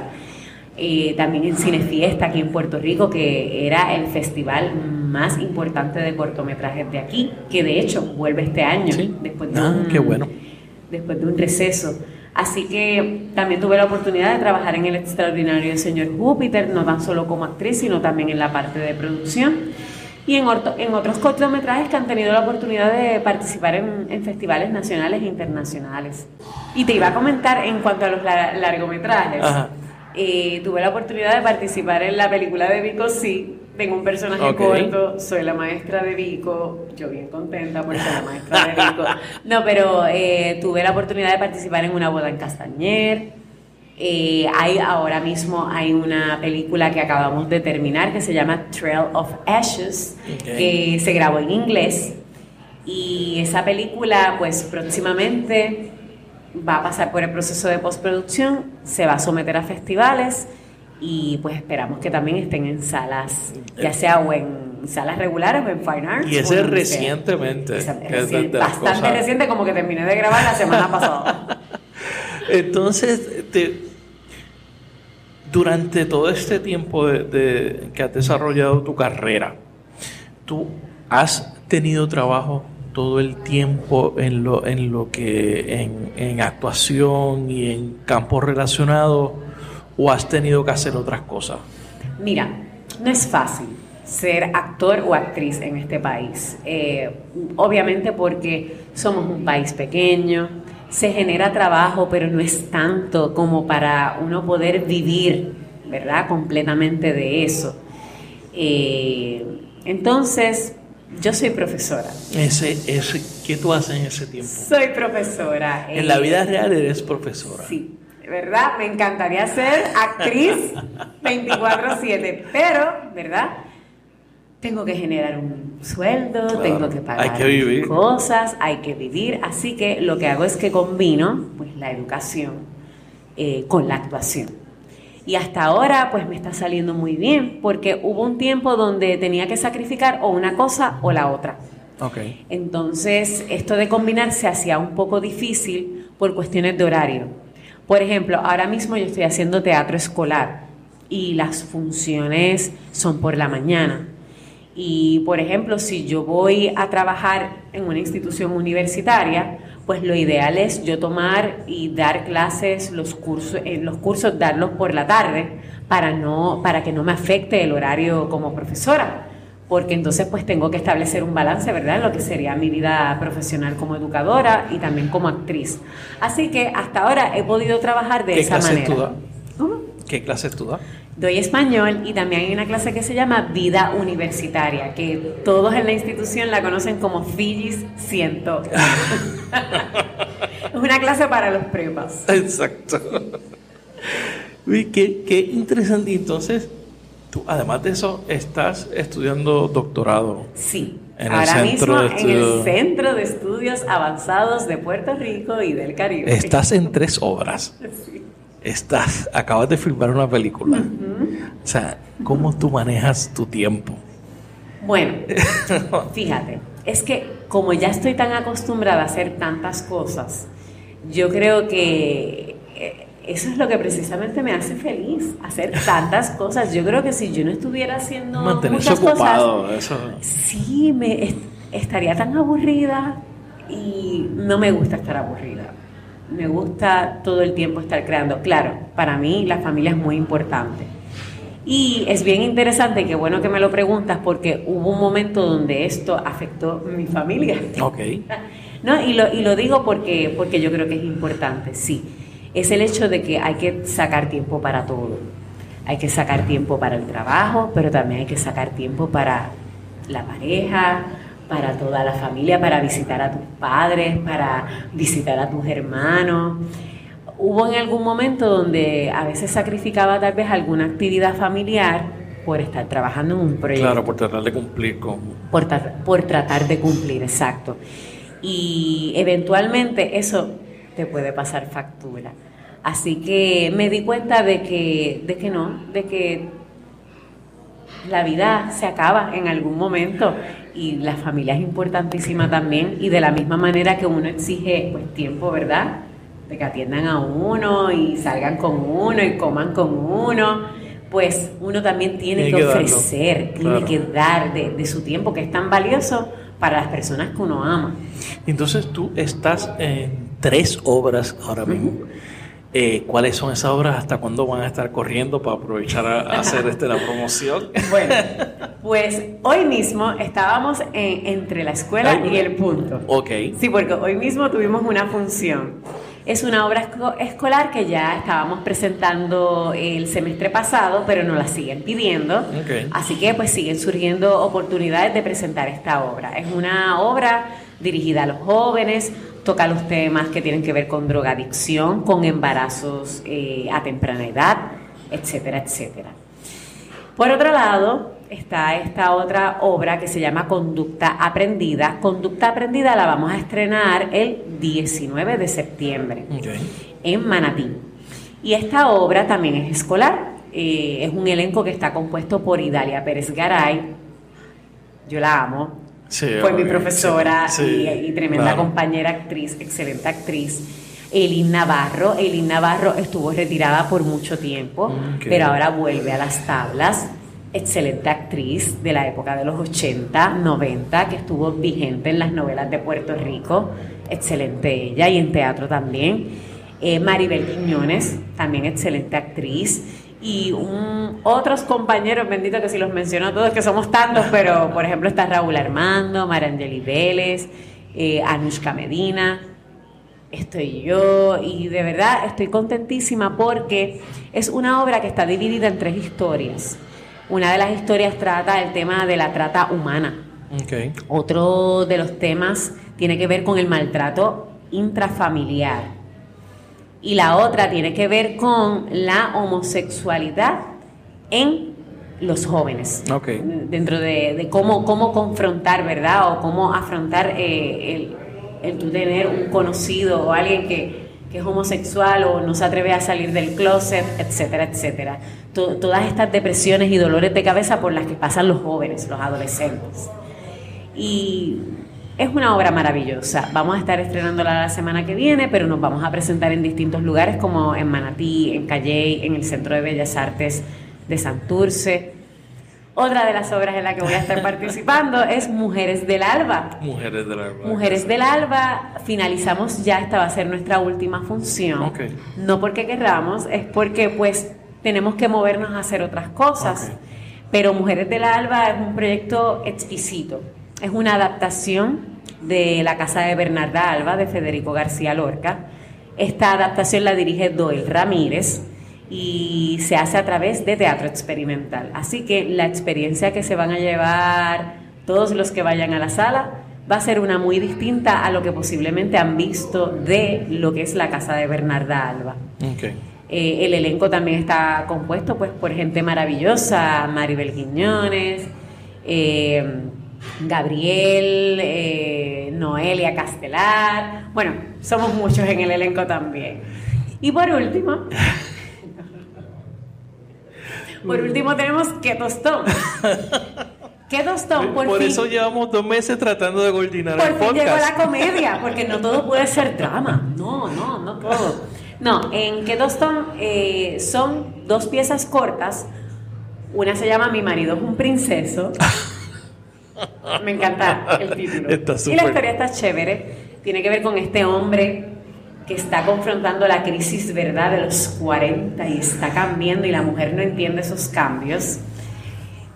Eh, también en Cinefiesta aquí en Puerto Rico, que era el festival más importante de cortometrajes de aquí, que de hecho vuelve este año, después, de
ah, qué bueno.
después de un receso. Así que también tuve la oportunidad de trabajar en el extraordinario Señor Júpiter, no tan solo como actriz, sino también en la parte de producción. Y en, en otros cortometrajes que han tenido la oportunidad de participar en, festivales nacionales e internacionales. Y te iba a comentar en cuanto a los largometrajes. Eh, tuve la oportunidad de participar en la película de Vico Sí, tengo un personaje corto, soy la maestra de Vico, yo bien contenta por ser la maestra de Vico. No, pero eh, tuve la oportunidad de participar en una boda en Castañer. Eh, hay ahora mismo hay una película que acabamos de terminar que se llama Trail of Ashes, que se grabó en inglés. Y esa película, pues próximamente va a pasar por el proceso de postproducción, se va a someter a festivales y pues esperamos que también estén en salas, ya sea o en salas regulares o en Fine Arts.
Y ese es recientemente.
bastante reciente, como que terminé de grabar la semana pasada.
Entonces, durante todo este tiempo de, que has desarrollado tu carrera, ¿tú has tenido trabajo todo el tiempo en lo, en lo que en, en actuación y en campos relacionados? o has tenido que hacer otras cosas?
Mira, no es fácil ser actor o actriz en este país. Eh, obviamente porque somos un país pequeño, se genera trabajo, pero no es tanto como para uno poder vivir, ¿verdad? Completamente de eso. Eh, entonces, yo soy profesora.
Ese, ese, ¿Qué tú haces en ese tiempo?
Soy profesora.
En la vida real eres profesora.
Sí, ¿verdad? Me encantaría ser actriz 24/7, pero, ¿verdad? Tengo que generar un sueldo, tengo que pagar cosas, hay que vivir, así que lo que hago es que combino pues, la educación eh, con la actuación. Y hasta ahora pues me está saliendo muy bien, porque hubo un tiempo donde tenía que sacrificar o una cosa o la otra.
Okay.
Entonces, esto de combinar se hacía un poco difícil por cuestiones de horario. Por ejemplo, ahora mismo yo estoy haciendo teatro escolar y las funciones son por la mañana. Y, por ejemplo, si yo voy a trabajar en una institución universitaria, pues lo ideal es yo tomar y dar clases, los cursos, eh, los cursos darlos por la tarde para, no, para que no me afecte el horario como profesora porque entonces pues tengo que establecer un balance, ¿verdad?, en lo que sería mi vida profesional como educadora y también como actriz. Así que hasta ahora he podido trabajar de esa manera.
¿Qué clase ¿Cómo? ¿Qué clases tú das?
Doy español y también hay una clase que se llama Vida Universitaria, que todos en la institución la conocen como Fijis 100. es una clase para los prepas.
Exacto. Uy, qué, qué interesante. Entonces, Tú, además de eso, estás estudiando doctorado.
Sí. En Ahora mismo en el Centro de Estudios Avanzados de Puerto Rico y del Caribe.
Estás en tres obras. Sí. Estás, acabas de filmar una película. O sea, ¿cómo tú manejas tu tiempo?
Bueno, fíjate, es que como ya estoy tan acostumbrada a hacer tantas cosas, yo creo que eh, eso es lo que precisamente me hace feliz, hacer tantas cosas. Yo creo que si yo no estuviera haciendo Mantenerse muchas ocupado, cosas, eso. sí, me estaría tan aburrida y no me gusta estar aburrida. Me gusta todo el tiempo estar creando. Claro, para mí la familia es muy importante y es bien interesante, qué bueno que me lo preguntas, porque hubo un momento donde esto afectó mi familia.
Ok.
¿No? Y, lo, y lo digo porque, porque yo creo que es importante, sí. Es el hecho de que hay que sacar tiempo para todo. Hay que sacar tiempo para el trabajo, pero también hay que sacar tiempo para la pareja, para toda la familia, para visitar a tus padres, para visitar a tus hermanos hubo en algún momento donde a veces sacrificaba tal vez alguna actividad familiar por estar trabajando en un proyecto.
Claro, por tratar de cumplir con...
Por, por tratar de cumplir, exacto. Y eventualmente eso te puede pasar factura. Así que me di cuenta de que, de que no, de que la vida se acaba en algún momento y la familia es importantísima también y de la misma manera que uno exige pues tiempo, ¿verdad? de que atiendan a uno y salgan con uno y coman con uno, pues uno también tiene, que, ofrecer, tiene que dar de, su tiempo que es tan valioso para las personas que uno ama.
Entonces tú estás en tres obras ahora mismo. Eh, ¿Cuáles son esas obras? ¿Hasta cuándo van a estar corriendo para aprovechar a, hacer este, la promoción?
Bueno, pues hoy mismo estábamos entre la escuela y el punto.
Ok.
Sí, porque hoy mismo tuvimos una función. Es una obra escolar que ya estábamos presentando el semestre pasado, pero nos la siguen pidiendo. Así que pues siguen surgiendo oportunidades de presentar esta obra. Es una obra dirigida a los jóvenes, toca los temas que tienen que ver con drogadicción, con embarazos eh, a temprana edad, etcétera, etcétera. Por otro lado, está esta otra obra que se llama Conducta Aprendida. Conducta Aprendida la vamos a estrenar el 19 de septiembre en Manatí. Y esta obra también es escolar. Eh, es un elenco que está compuesto por Idalia Pérez Garay. Yo la amo. Fue mi profesora y, tremenda compañera actriz, excelente actriz. Elin Navarro. Elin Navarro estuvo retirada por mucho tiempo, pero ahora vuelve a las tablas excelente actriz de la época de los 80, 90, que estuvo vigente en las novelas de Puerto Rico, excelente ella, y en teatro también. Eh, Maribel Quiñones, también excelente actriz. Y otros compañeros, bendito que si los menciono todos, que somos tantos, pero por ejemplo está Raúl Armando, Marangeli Vélez, eh, Anushka Medina, estoy yo, y de verdad estoy contentísima porque es una obra que está dividida en tres historias. Una de las historias trata el tema de la trata humana. Otro de los temas tiene que ver con el maltrato intrafamiliar. Y la otra tiene que ver con la homosexualidad en los jóvenes. Dentro de, cómo, cómo confrontar, ¿verdad? O cómo afrontar eh, el, tener un conocido o alguien que, que es homosexual o no se atreve a salir del closet, etcétera, etcétera. todas estas depresiones y dolores de cabeza por las que pasan los jóvenes, los adolescentes. Y es una obra maravillosa. Vamos a estar estrenándola la semana que viene, pero nos vamos a presentar en distintos lugares como en Manatí, en Calley, en el Centro de Bellas Artes de Santurce. Otra de las obras en la que voy a estar participando es Mujeres del Alba.
Mujeres del Alba.
Mujeres del Alba, finalizamos ya, esta va a ser nuestra última función. No porque querramos, es porque pues tenemos que movernos a hacer otras cosas. Pero Mujeres del Alba es un proyecto exquisito. Es una adaptación de La Casa de Bernarda Alba de Federico García Lorca. Esta adaptación la dirige Doel Ramírez y se hace a través de teatro experimental. Así que la experiencia que se van a llevar todos los que vayan a la sala va a ser una muy distinta a lo que posiblemente han visto de lo que es la casa de Bernarda Alba. Eh, el elenco también está compuesto pues por gente maravillosa, Maribel Quiñones, eh, Gabriel, eh, Noelia Castelar. Bueno, somos muchos en el elenco también. Y por último, por último tenemos Que Tostón. ¿Qué tostón?
Por, por eso llevamos dos meses tratando de coordinar
por el fin llegó la comedia, porque no todo puede ser drama. No, no, no todo. No, en Que tostón eh, son dos piezas cortas. Una se llama Mi marido es un princeso. Me encanta el título. y la historia está chévere. Tiene que ver con este hombre que está confrontando la crisis, ¿verdad?, de los 40 y está cambiando y la mujer no entiende esos cambios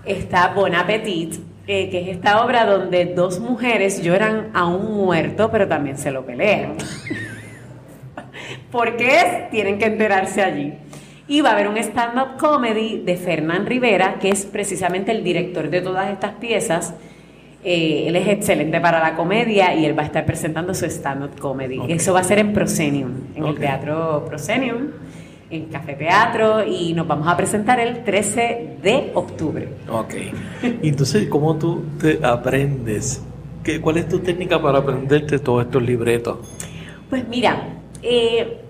está Bon Appetit, eh, que es esta obra donde dos mujeres lloran a un muerto, pero también se lo pelean. ¿Por qué? Tienen que enterarse allí. Y va a haber un stand-up comedy de Fernán Rivera, que es precisamente el director de todas estas piezas. Eh, él es excelente para la comedia y él va a estar presentando su stand-up comedy. Eso va a ser en Proscenium, en el Teatro Proscenium en Café Teatro y nos vamos a presentar el 13 de octubre.
Ok. Entonces, ¿cómo tú te aprendes? ¿Qué, ¿Cuál es tu técnica para aprenderte todos estos libretos?
Pues mira, eh,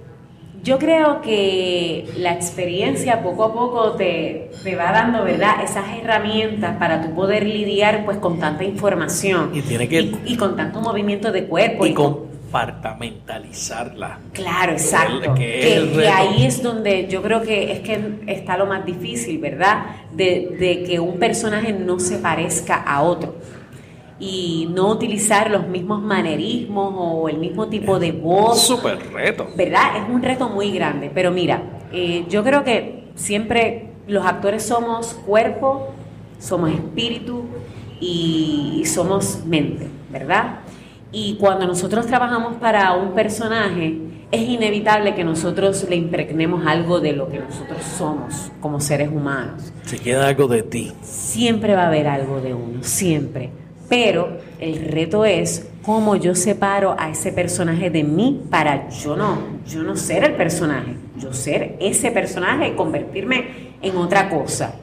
yo creo que la experiencia poco a poco te, te, va dando, ¿verdad? Esas herramientas para tú poder lidiar pues con tanta información.
Y tiene que...
Y, con tanto movimiento de cuerpo.
Y, con compartamentalizarla.
Claro, exacto. Que, ahí es donde yo creo que es que está lo más difícil, ¿verdad? De, que un personaje no se parezca a otro y no utilizar los mismos manerismos o el mismo tipo de voz.
Súper reto.
¿Verdad? Es un reto muy grande. Pero mira, eh, yo creo que siempre los actores somos cuerpo, somos espíritu y somos mente, ¿verdad? Y cuando nosotros trabajamos para un personaje, es inevitable que nosotros le impregnemos algo de lo que nosotros somos como seres humanos.
Se queda algo de ti.
Siempre va a haber algo de uno, siempre. Pero el reto es cómo yo separo a ese personaje de mí para yo no, yo no ser el personaje, yo ser ese personaje y convertirme en otra cosa.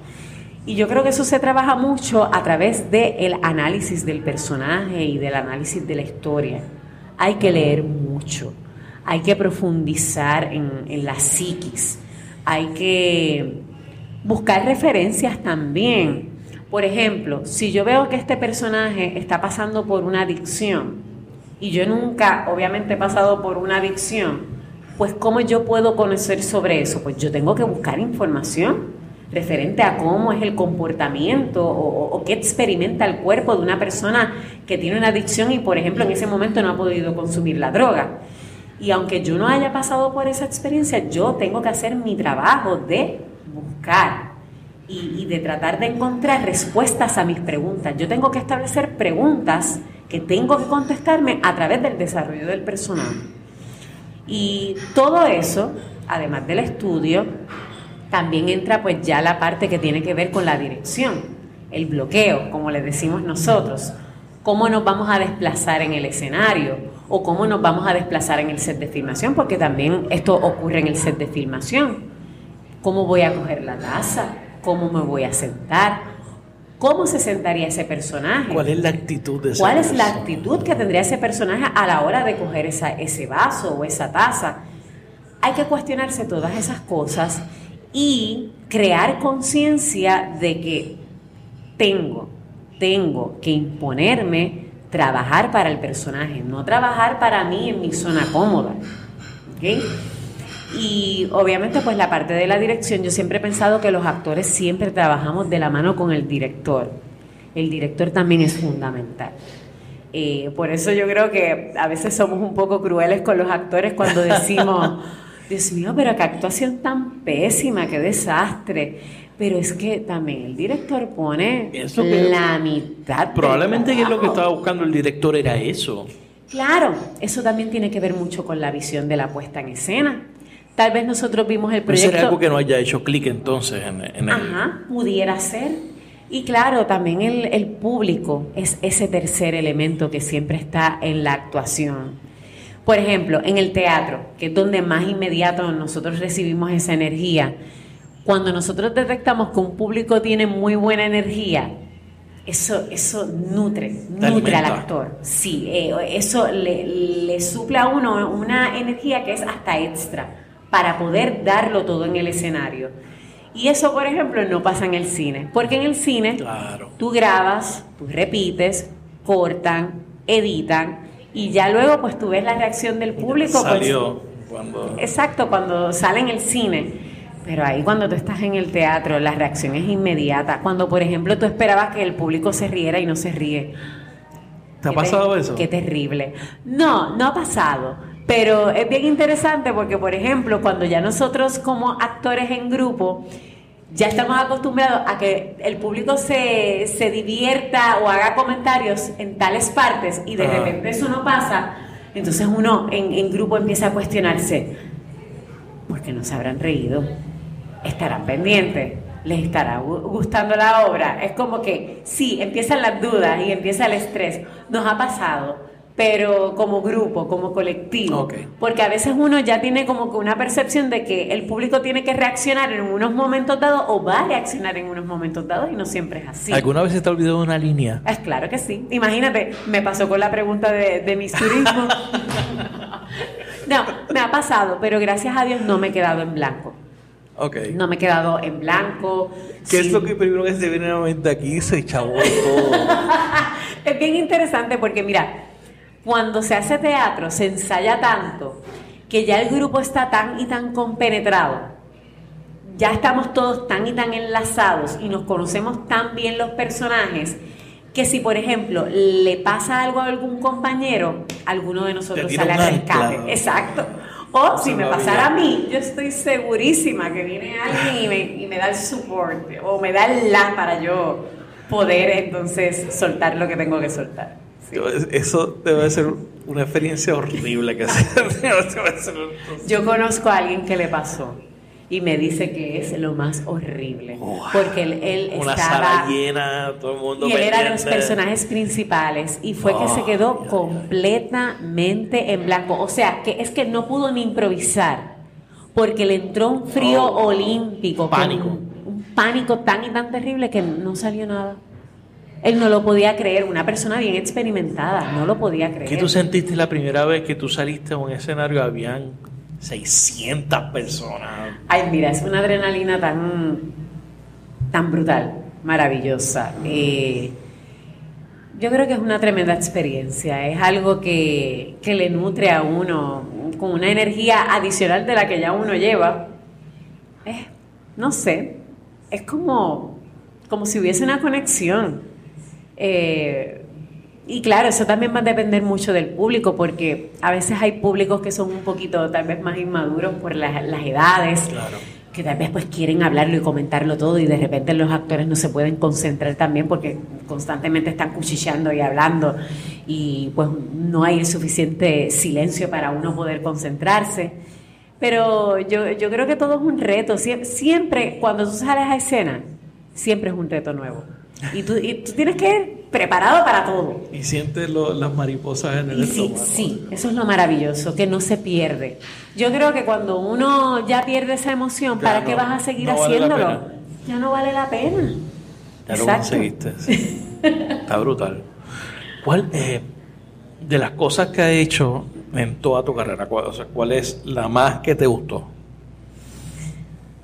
Y yo creo que eso se trabaja mucho a través del análisis del personaje y del análisis de la historia. Hay que leer mucho, hay que profundizar en, en la psiquis, hay que buscar referencias también. Por ejemplo, si yo veo que este personaje está pasando por una adicción y yo nunca, obviamente, he pasado por una adicción, pues ¿cómo yo puedo conocer sobre eso? Pues yo tengo que buscar información referente a cómo es el comportamiento o, qué experimenta el cuerpo de una persona que tiene una adicción y, por ejemplo, en ese momento no ha podido consumir la droga. Y aunque yo no haya pasado por esa experiencia, yo tengo que hacer mi trabajo de buscar y, de tratar de encontrar respuestas a mis preguntas. Yo tengo que establecer preguntas que tengo que contestarme a través del desarrollo del personaje. Y todo eso, además del estudio, también entra pues ya la parte que tiene que ver con la dirección, el bloqueo, como le decimos nosotros. Cómo nos vamos a desplazar en el escenario o cómo nos vamos a desplazar en el set de filmación, porque también esto ocurre en el set de filmación. ¿Cómo voy a coger la taza? ¿Cómo me voy a sentar? ¿Cómo se sentaría ese personaje?
¿Cuál es la actitud de ese
¿Cuál es la actitud que tendría ese personaje a la hora de coger esa, ese vaso o esa taza? Hay que cuestionarse todas esas cosas y crear conciencia de que tengo, tengo que imponerme trabajar para el personaje, no trabajar para mí en mi zona cómoda. Y obviamente pues la parte de la dirección, yo siempre he pensado que los actores siempre trabajamos de la mano con el director. El director también es fundamental. Eh, por eso yo creo que a veces somos un poco crueles con los actores cuando decimos... Dios mío, pero qué actuación tan pésima, qué desastre. Pero es que también el director pone la mitad.
Probablemente que lo que estaba buscando el director era eso.
Claro, eso también tiene que ver mucho con la visión de la puesta en escena. Tal vez nosotros vimos el proyecto.
¿Será algo que no haya hecho clic entonces en, en
Ajá, pudiera ser. Y claro, también el, el público es ese tercer elemento que siempre está en la actuación Por ejemplo, en el teatro, que es donde más inmediato nosotros recibimos esa energía, cuando nosotros detectamos que un público tiene muy buena energía, eso, eso nutre, nutre al actor. Sí, eh, eso le, le suple a uno una energía que es hasta extra para poder darlo todo en el escenario. Y eso, por ejemplo, no pasa en el cine, porque en el cine tú grabas, tú repites, cortan, editan y ya luego pues tú ves la reacción del público. Pues,
Salió cuando...
Exacto, cuando sale en el cine. Pero ahí cuando tú estás en el teatro, la reacción es inmediata. Cuando, por ejemplo, tú esperabas que el público se riera y no se ríe.
¿Te ha pasado eso?
Qué terrible. No, no ha pasado. Pero es bien interesante porque, por ejemplo, cuando ya nosotros como actores en grupo ya estamos acostumbrados a que el público se, se divierta o haga comentarios en tales partes y de repente eso no pasa, entonces uno en, en grupo empieza a cuestionarse, ¿por qué no se habrán reído? ¿Estarán pendientes? ¿Les estará gustando la obra? Es como que sí, empiezan las dudas y empieza el estrés. Nos ha pasado pero como grupo, como colectivo. Porque a veces uno ya tiene como que una percepción de que el público tiene que reaccionar en unos momentos dados o va a reaccionar en unos momentos dados y no siempre es así.
¿Alguna vez se te ha olvidado una línea?
Es claro que sí. Imagínate, me pasó con la pregunta de, de mis turismos. no, me ha pasado, pero gracias a Dios no me he quedado en blanco.
Okay.
No me he quedado en blanco.
¿Qué es lo que primero que se viene a la mente aquí? Se chavó todo.
es bien interesante porque, mira, cuando se hace teatro, se ensaya tanto que ya el grupo está tan y tan compenetrado, ya estamos todos tan y tan enlazados y nos conocemos tan bien los personajes que si por ejemplo le pasa algo a algún compañero, alguno de nosotros sale a rescate. Exacto. O si me pasara a mí, yo estoy segurísima que viene alguien y me, y me da el support o me da el la para yo poder entonces soltar lo que tengo que soltar.
Eso debe ser una experiencia horrible que hacer.
Yo conozco a alguien que le pasó y me dice que es lo más horrible. porque él, él
Una
estaba.
sala llena, todo el mundo.
Y él era de los personajes principales y fue que se quedó completamente en blanco. O sea, que es que no pudo ni improvisar porque le entró un frío olímpico.
Pánico.
un pánico tan y tan terrible que no salió nada. Él no lo podía creer, una persona bien experimentada, no lo podía creer.
¿Qué tú sentiste la primera vez que tú saliste a un escenario? Habían 600 personas.
Ay, mira, es una adrenalina tan, tan brutal, maravillosa. Eh, yo creo que es una tremenda experiencia, es algo que, que le nutre a uno con una energía adicional de la que ya uno lleva. no sé, es como, como si hubiese una conexión. Eh, y claro, eso también va a depender mucho del público, porque a veces hay públicos que son un poquito tal vez más inmaduros por las, las edades, que tal vez pues quieren hablarlo y comentarlo todo y de repente los actores no se pueden concentrar también porque constantemente están cuchillando y hablando y pues no hay el suficiente silencio para uno poder concentrarse. Pero yo, yo creo que todo es un reto. siempre cuando tú sales a escena, siempre es un reto nuevo. Y tú, y tú tienes que ir preparado para todo.
Y sientes las mariposas en el
sí, Sí, eso es lo maravilloso, que no se pierde. Yo creo que cuando uno ya pierde esa emoción, ¿para qué vas a seguir haciéndolo? ya no vale la pena.
Ya lo conseguiste. Está brutal. ¿Cuál eh, de las cosas que has hecho en toda tu carrera, cuál, o sea, cuál es la más que te gustó?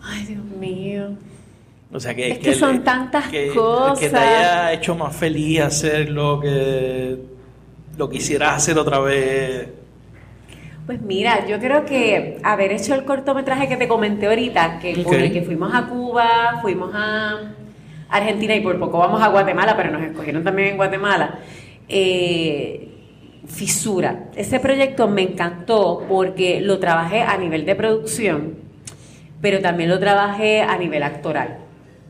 Ay, Dios mío.
O sea, que,
es que, son tantas cosas.
Que te haya hecho más feliz hacer lo que lo quisieras hacer otra vez.
Pues mira, yo creo que haber hecho el cortometraje que te comenté ahorita, que que fuimos a Cuba, fuimos a Argentina y por poco vamos a Guatemala, pero nos escogieron también en Guatemala. Eh, Fisura. Ese proyecto me encantó porque lo trabajé a nivel de producción, pero también lo trabajé a nivel actoral.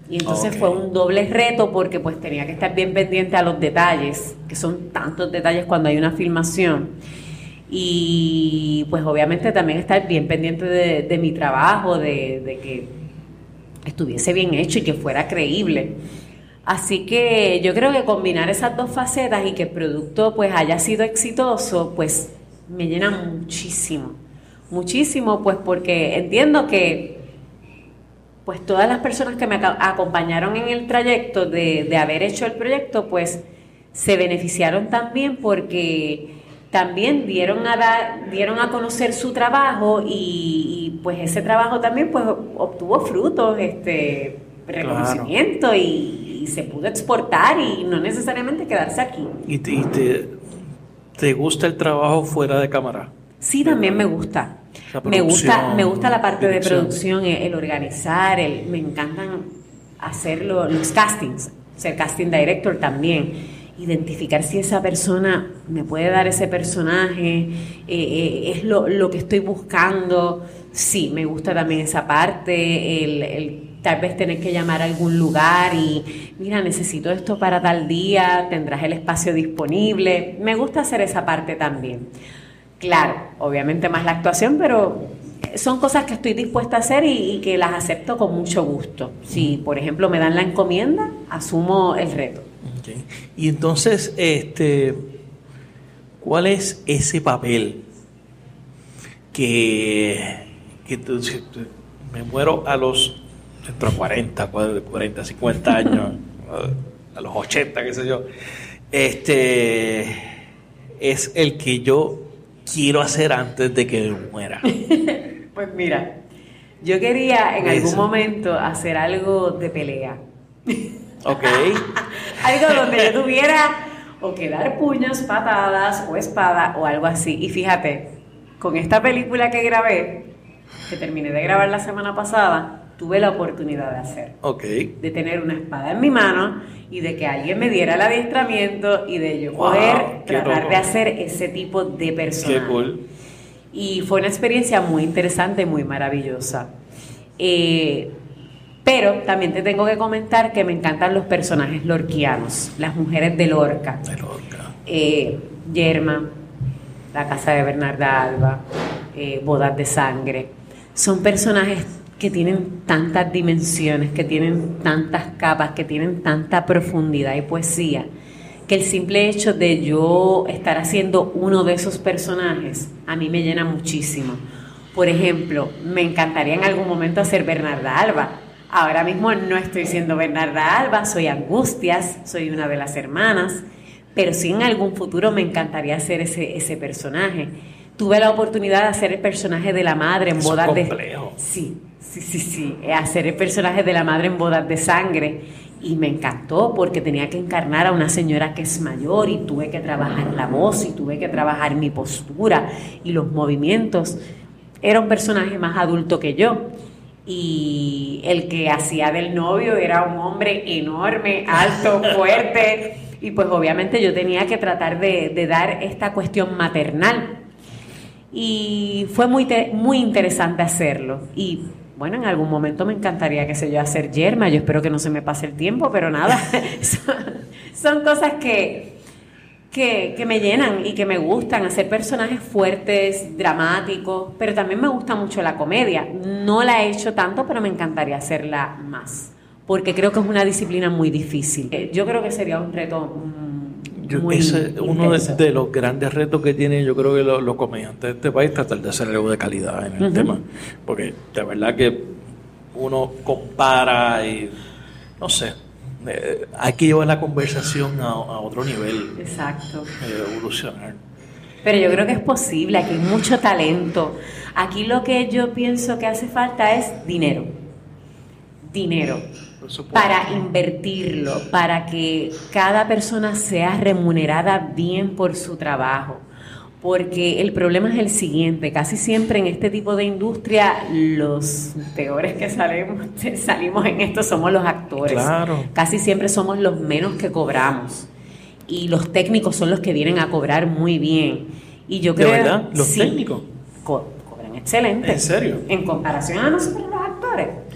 Y entonces fue un doble reto porque pues tenía que estar bien pendiente a los detalles, que son tantos detalles cuando hay una filmación. Y pues obviamente también estar bien pendiente de, mi trabajo, de, de, que estuviese bien hecho y que fuera creíble. Así que yo creo que combinar esas dos facetas y que el producto pues haya sido exitoso, pues me llena muchísimo, muchísimo, pues porque entiendo que pues todas las personas que me acompañaron en el trayecto de, de haber hecho el proyecto, pues se beneficiaron también porque también dieron a dar, dieron a conocer su trabajo y, pues ese trabajo también pues obtuvo frutos, este reconocimiento y, se pudo exportar y no necesariamente quedarse aquí.
¿Y, te, te, gusta el trabajo fuera de cámara?
Sí, también me gusta. Me gusta, me gusta la parte de producción, el, organizar, el, me encantan hacer los castings, ser casting director también identificar si esa persona me puede dar ese personaje, eh, eh, es lo, lo, que estoy buscando. Sí, me gusta también esa parte, el, tal vez tener que llamar a algún lugar y, mira, necesito esto para tal día, tendrás el espacio disponible. Me gusta hacer esa parte también. Claro, obviamente más la actuación, pero son cosas que estoy dispuesta a hacer y, y que las acepto con mucho gusto. Si, por ejemplo, me dan la encomienda, asumo el reto.
Y entonces, este, ¿cuál es ese papel que, que me muero a los 40, 40, 50 años, a los 80, qué sé yo? Este es el que yo quiero hacer antes de que muera.
pues mira, yo quería en algún momento hacer algo de pelea.
Ok.
algo donde yo tuviera o que dar puños, patadas o espada o algo así. Y fíjate, con esta película que grabé, que terminé de grabar la semana pasada, tuve la oportunidad de hacer.
Ok.
De tener una espada en mi mano y de que alguien me diera el adiestramiento y de yo poder tratar de hacer ese tipo de personaje.
Qué cool.
Y fue una experiencia muy interesante, muy maravillosa. Eh, pero también te tengo que comentar que me encantan los personajes lorquianos, las mujeres de Lorca.
De Lorca.
Eh, Yerma, La Casa de Bernarda Alba, eh, Bodas de Sangre. Son personajes que tienen tantas dimensiones, que tienen tantas capas, que tienen tanta profundidad y poesía, que el simple hecho de yo estar haciendo uno de esos personajes a mí me llena muchísimo. Por ejemplo, me encantaría en algún momento hacer Bernarda Alba, Ahora mismo no estoy siendo Bernarda Alba, soy Angustias, soy una de las hermanas, pero sí en algún futuro me encantaría hacer ese, ese personaje. Tuve la oportunidad de hacer el personaje de la madre en bodas de... Sí, sí, sí, sí, hacer el personaje de la madre en bodas de sangre y me encantó porque tenía que encarnar a una señora que es mayor y tuve que trabajar la voz y tuve que trabajar mi postura y los movimientos. Era un personaje más adulto que yo y el que hacía del novio era un hombre enorme, alto, fuerte, y pues obviamente yo tenía que tratar de, dar esta cuestión maternal. Y fue muy, muy interesante hacerlo. Y bueno, en algún momento me encantaría, qué sé yo, hacer yerma. Yo espero que no se me pase el tiempo, pero nada, son cosas que, que, me llenan y que me gustan, hacer personajes fuertes, dramáticos, pero también me gusta mucho la comedia. No la he hecho tanto, pero me encantaría hacerla más, porque creo que es una disciplina muy difícil. Eh, yo creo que sería un reto
mm, muy uno de, los grandes retos que tienen yo creo que los, comediantes de este país tratar de hacer algo de calidad en el tema porque de verdad que uno compara y no sé eh, hay que llevar la conversación a, otro nivel.
Exacto.
Eh, evolucionar.
Pero yo creo que es posible, aquí hay mucho talento. Aquí lo que yo pienso que hace falta es dinero. Dinero. Para invertirlo, para que cada persona sea remunerada bien por su trabajo porque el problema es el siguiente, casi siempre en este tipo de industria los peores que salimos, salimos en esto somos los actores. Casi siempre somos los menos que cobramos y los técnicos son los que vienen a cobrar muy bien. Y yo creo,
¿De verdad? ¿Los técnicos?
cobran excelente.
¿En serio?
En comparación a nosotros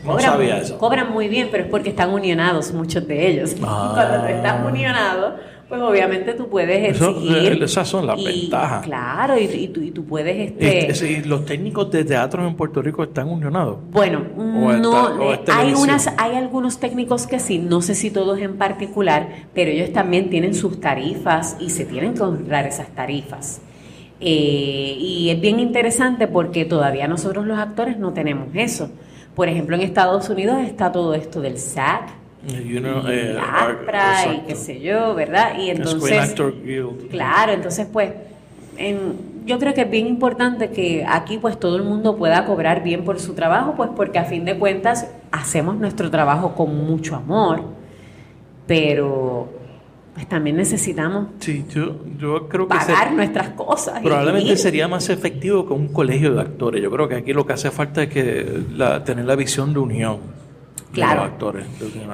no sabía eso.
Cobran muy bien, pero es porque están unionados muchos de ellos. Ah. Cuando estás unionado pues obviamente tú puedes exigir.
Eh, esas son las ventajas.
Claro, y, tú, puedes. Este,
¿Los técnicos de teatro en Puerto Rico están unionados?
Bueno, no. hay, unas, hay algunos técnicos que sí, no sé si todos en particular, pero ellos también tienen sus tarifas y se tienen que honrar esas tarifas. Eh, y es bien interesante porque todavía nosotros los actores no tenemos eso. Por ejemplo, en Estados Unidos está todo esto del SAG, y eh, APRA y qué sé yo, ¿verdad? Y entonces, claro, entonces pues, yo creo que es bien importante que aquí pues todo el mundo pueda cobrar bien por su trabajo, pues porque a fin de cuentas hacemos nuestro trabajo con mucho amor, pero pues también necesitamos
sí, yo, yo creo que
pagar nuestras cosas.
Probablemente sería más efectivo que un colegio de actores. Yo creo que aquí lo que hace falta es que tener la visión de unión
claro. actores.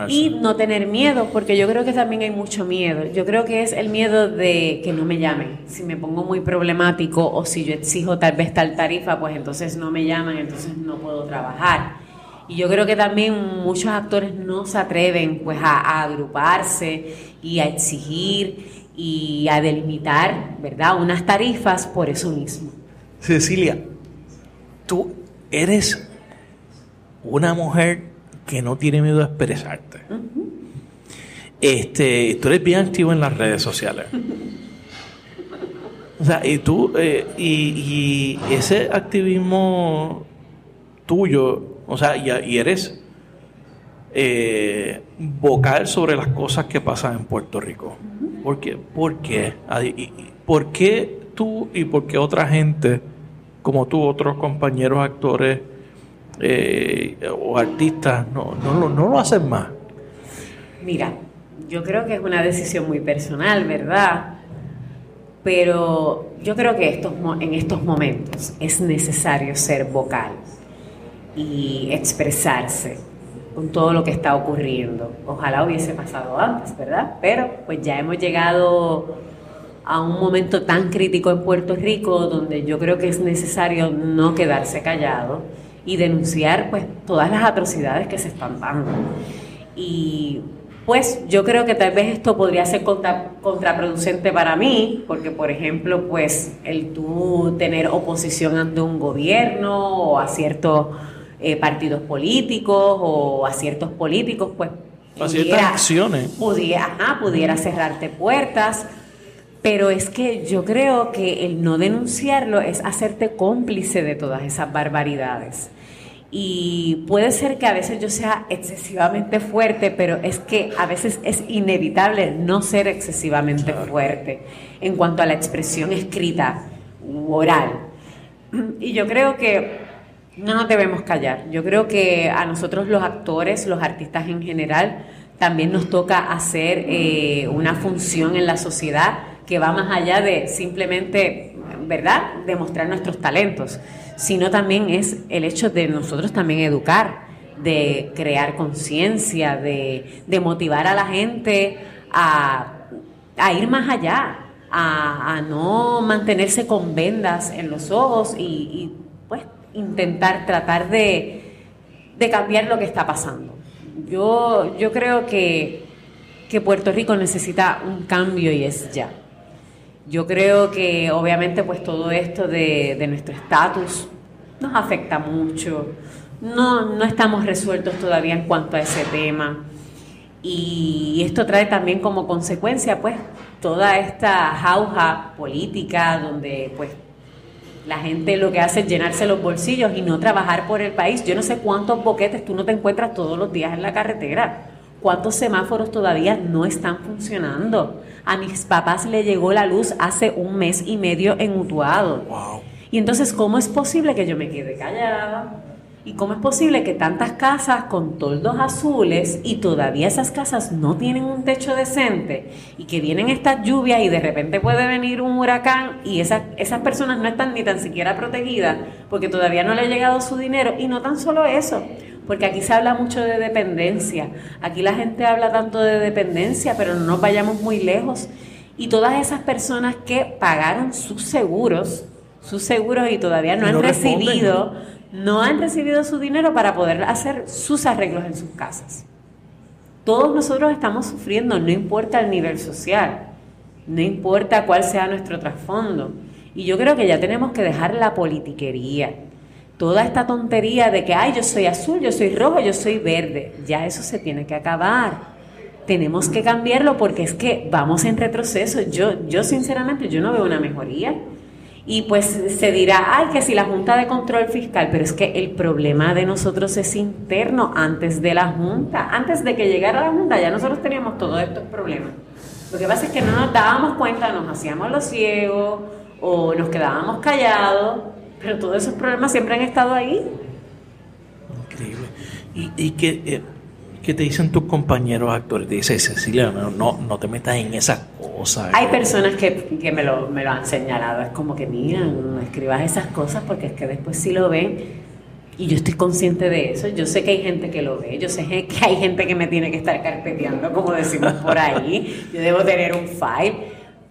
Y no tener miedo, porque yo creo que también hay mucho miedo. Yo creo que es el miedo de que no me llamen. Si me pongo muy problemático o si yo exijo tal vez tal tarifa, pues entonces no me llaman, entonces no puedo trabajar. Y yo creo que también muchos actores no se atreven pues a, agruparse y a exigir y a delimitar, ¿verdad? Unas tarifas por eso mismo.
Cecilia, tú eres una mujer que no tiene miedo a expresarte. Este, tú eres bien activo en las redes sociales. O sea, y tú, eh, y, ese activismo tuyo, o sea, y, eres eh, vocal sobre las cosas que pasan en Puerto Rico. ¿Por qué? ¿Por qué? ¿Por qué tú y por qué otra gente, como tú, otros compañeros actores, eh, o artistas no, no, no lo hacen más?
Mira, yo creo que es una decisión muy personal, ¿verdad? Pero yo creo que estos, en estos momentos es necesario ser vocal y expresarse con todo lo que está ocurriendo. Ojalá hubiese pasado antes, ¿verdad? Pero pues ya hemos llegado a un momento tan crítico en Puerto Rico donde yo creo que es necesario no quedarse callado y denunciar pues todas las atrocidades que se están dando. Y pues yo creo que tal vez esto podría ser contraproducente para mí, porque por ejemplo, pues el tú tener oposición ante un gobierno o a ciertos eh, partidos políticos o a ciertos políticos, pues...
A ciertas acciones.
Pudiera, ajá, pudiera cerrarte puertas, pero es que yo creo que el no denunciarlo es hacerte cómplice de todas esas barbaridades y puede ser que a veces yo sea excesivamente fuerte, pero es que a veces es inevitable no ser excesivamente fuerte en cuanto a la expresión escrita u oral. Y yo creo que no debemos callar. Yo creo que a nosotros los actores, los artistas en general, también nos toca hacer eh, una función en la sociedad que va más allá de simplemente, ¿verdad?, demostrar nuestros talentos sino también es el hecho de nosotros también educar, de crear conciencia, de, motivar a la gente a, ir más allá, a, no mantenerse con vendas en los ojos y, pues intentar tratar de, cambiar lo que está pasando. Yo, yo creo que, Puerto Rico necesita un cambio y es ya. Yo creo que obviamente pues todo esto de, nuestro estatus nos afecta mucho. No, no estamos resueltos todavía en cuanto a ese tema. Y esto trae también como consecuencia pues toda esta jauja política donde pues la gente lo que hace es llenarse los bolsillos y no trabajar por el país. Yo no sé cuántos boquetes tú no te encuentras todos los días en la carretera. ¿Cuántos semáforos todavía no están funcionando? A mis papás le llegó la luz hace un mes y medio en Utuado. Y entonces, ¿cómo es posible que yo me quede callada? ¿Y cómo es posible que tantas casas con toldos azules y todavía esas casas no tienen un techo decente y que vienen estas lluvias y de repente puede venir un huracán y esas, esas personas no están ni tan siquiera protegidas porque todavía no le ha llegado su dinero? Y no tan solo eso, porque aquí se habla mucho de dependencia, aquí la gente habla tanto de dependencia, pero no nos vayamos muy lejos. Y todas esas personas que pagaron sus seguros, sus seguros y todavía no, han recibido, ¿no? han recibido su dinero para poder hacer sus arreglos en sus casas. Todos nosotros estamos sufriendo, no importa el nivel social, no importa cuál sea nuestro trasfondo. Y yo creo que ya tenemos que dejar la politiquería toda esta tontería de que, ay, yo soy azul, yo soy rojo, yo soy verde, ya eso se tiene que acabar. Tenemos que cambiarlo porque es que vamos en retroceso. Yo, yo sinceramente, yo no veo una mejoría. Y pues se dirá, ay, que si la Junta de Control Fiscal, pero es que el problema de nosotros es interno antes de la Junta. Antes de que llegara la Junta ya nosotros teníamos todos estos problemas. Lo que pasa es que no nos dábamos cuenta, nos hacíamos los ciegos o nos quedábamos callados, pero todos esos problemas siempre han estado ahí.
Increíble. ¿Y, y qué, eh, qué te dicen tus compañeros actores? Te dice Cecilia, no, no, no te metas en esas cosas.
Hay personas que, que me, lo, me lo han señalado. Es como que, mira, no escribas esas cosas porque es que después sí lo ven. Y yo estoy consciente de eso. Yo sé que hay gente que lo ve. Yo sé que hay gente que me tiene que estar carpeteando, como decimos por ahí. Yo debo tener un file.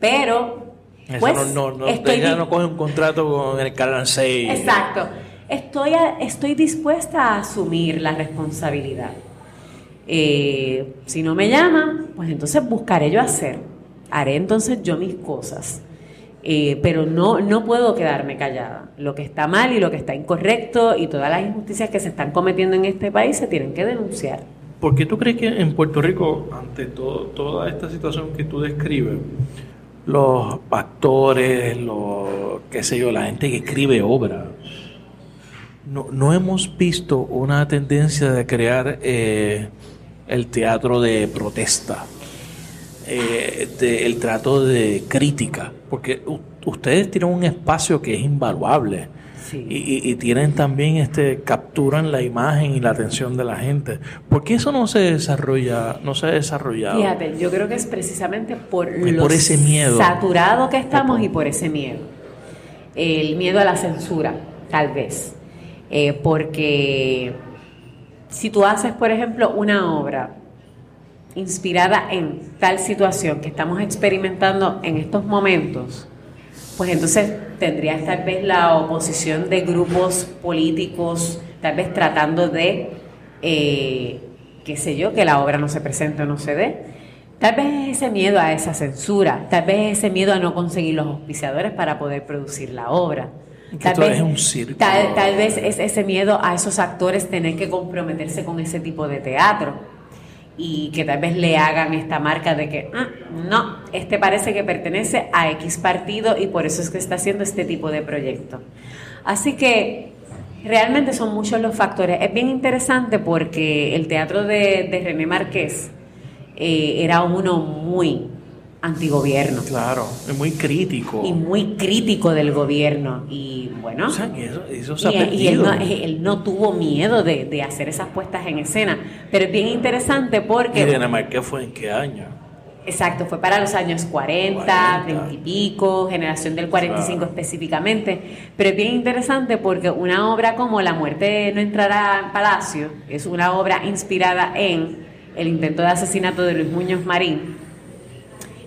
Pero, pues,
no, no, no,
estoy
ella no coge un contrato con el Canal 6.
Exacto. Estoy, a- estoy dispuesta a asumir la responsabilidad. Eh, si no me llaman, pues entonces buscaré yo hacer. Haré entonces yo mis cosas. Eh, pero no, no puedo quedarme callada. Lo que está mal y lo que está incorrecto y todas las injusticias que se están cometiendo en este país se tienen que denunciar.
¿Por qué tú crees que en Puerto Rico, ante todo, toda esta situación que tú describes, los actores, los, qué sé yo, la gente que escribe obra, no, no hemos visto una tendencia de crear eh, el teatro de protesta, eh, de- el trato de crítica? Porque ustedes tienen un espacio que es invaluable.
Sí.
Y, y- y tienen también este capturan la imagen y la atención de la gente. ¿Por qué eso no se desarrolla, no se ha desarrollado?
Fíjate, yo creo que es precisamente por,
Pues
lo
por ese miedo.
saturado que estamos y por ese miedo. El miedo a la censura, tal vez. Eh, porque si tú haces, por ejemplo, una obra inspirada en tal situación que estamos experimentando en estos momentos, pues entonces tendrías tal vez la oposición de grupos políticos, tal vez tratando de, eh, qué sé yo, que la obra no se presente o no se dé. Tal vez es ese miedo a esa censura, tal vez es ese miedo a no conseguir los auspiciadores para poder producir la obra. Tal vez,
es un circo.
tal, tal vez es ese miedo a esos actores tener que comprometerse con ese tipo de teatro y que tal vez le hagan esta marca de que "Ah, no, este parece que pertenece a X partido y por eso es que está haciendo este tipo de proyecto. Así que realmente son muchos los factores. Es bien interesante porque el teatro de, de René Márquez eh, era uno muy antigobierno
Claro, es muy crítico.
y muy crítico del gobierno y bueno
O sea, que eso, eso se ha
y, y él, no, él no tuvo miedo de, de hacer esas puestas en escena pero es bien interesante porque
¿Y Dinamarca fue en qué año?
Exacto, fue para los años 40,
40.
20 y pico, generación del 45
Claro.
específicamente. Pero es bien interesante porque una obra como La muerte no entrará en palacio es una obra inspirada en el intento de asesinato de Luis Muñoz Marín.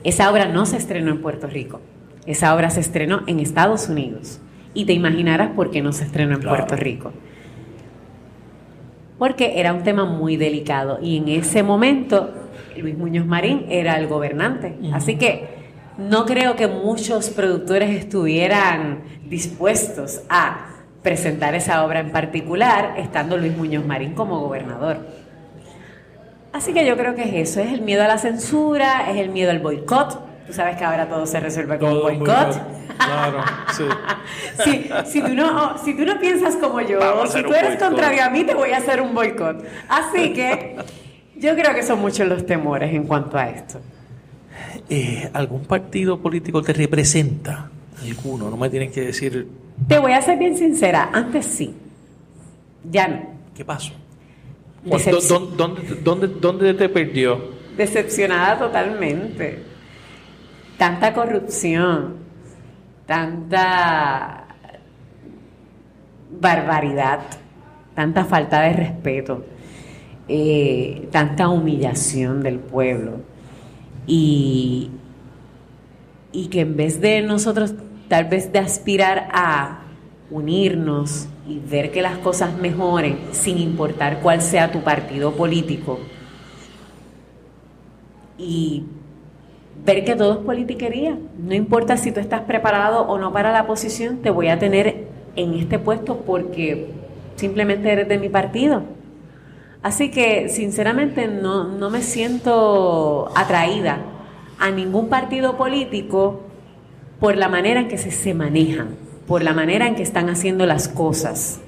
Esa obra no se estrenó en Puerto Rico, esa obra se estrenó en Estados Unidos. Y te imaginarás por qué no se estrenó en
Claro.
Puerto Rico. Porque era un tema muy delicado y en ese momento Luis Muñoz Marín era el gobernante. Así que no creo que muchos productores estuvieran dispuestos a presentar esa obra en particular estando Luis Muñoz Marín como gobernador. Así que yo creo que es eso, es el miedo a la censura, es el miedo al boicot. Tú sabes que ahora todo se resuelve con boicot.
Claro, sí.
Si, si, tú no, si tú no piensas como yo,
Vamos
si tú eres contrario a mí, te voy a hacer un boicot. Así que yo creo que son muchos los temores en cuanto a esto.
Eh, ¿Algún partido político te representa? Alguno, no me tienes que decir
Te voy a ser bien sincera, antes sí, ya no.
qué pasó.
Decepci-
¿Dó- ¿Dónde, dónde, dónde te perdió?
Decepcionada totalmente. Tanta corrupción, tanta barbaridad, tanta falta de respeto, eh, tanta humillación del pueblo. Y, y que en vez de nosotros tal vez de aspirar a unirnos y ver que las cosas mejoren sin importar cuál sea tu partido político y ver que todo es politiquería. No importa si tú estás preparado o no para la posición, te voy a tener en este puesto porque simplemente eres de mi partido. Así que sinceramente no, no me siento atraída a ningún partido político por la manera en que se, se manejan, por la manera en que están haciendo las cosas.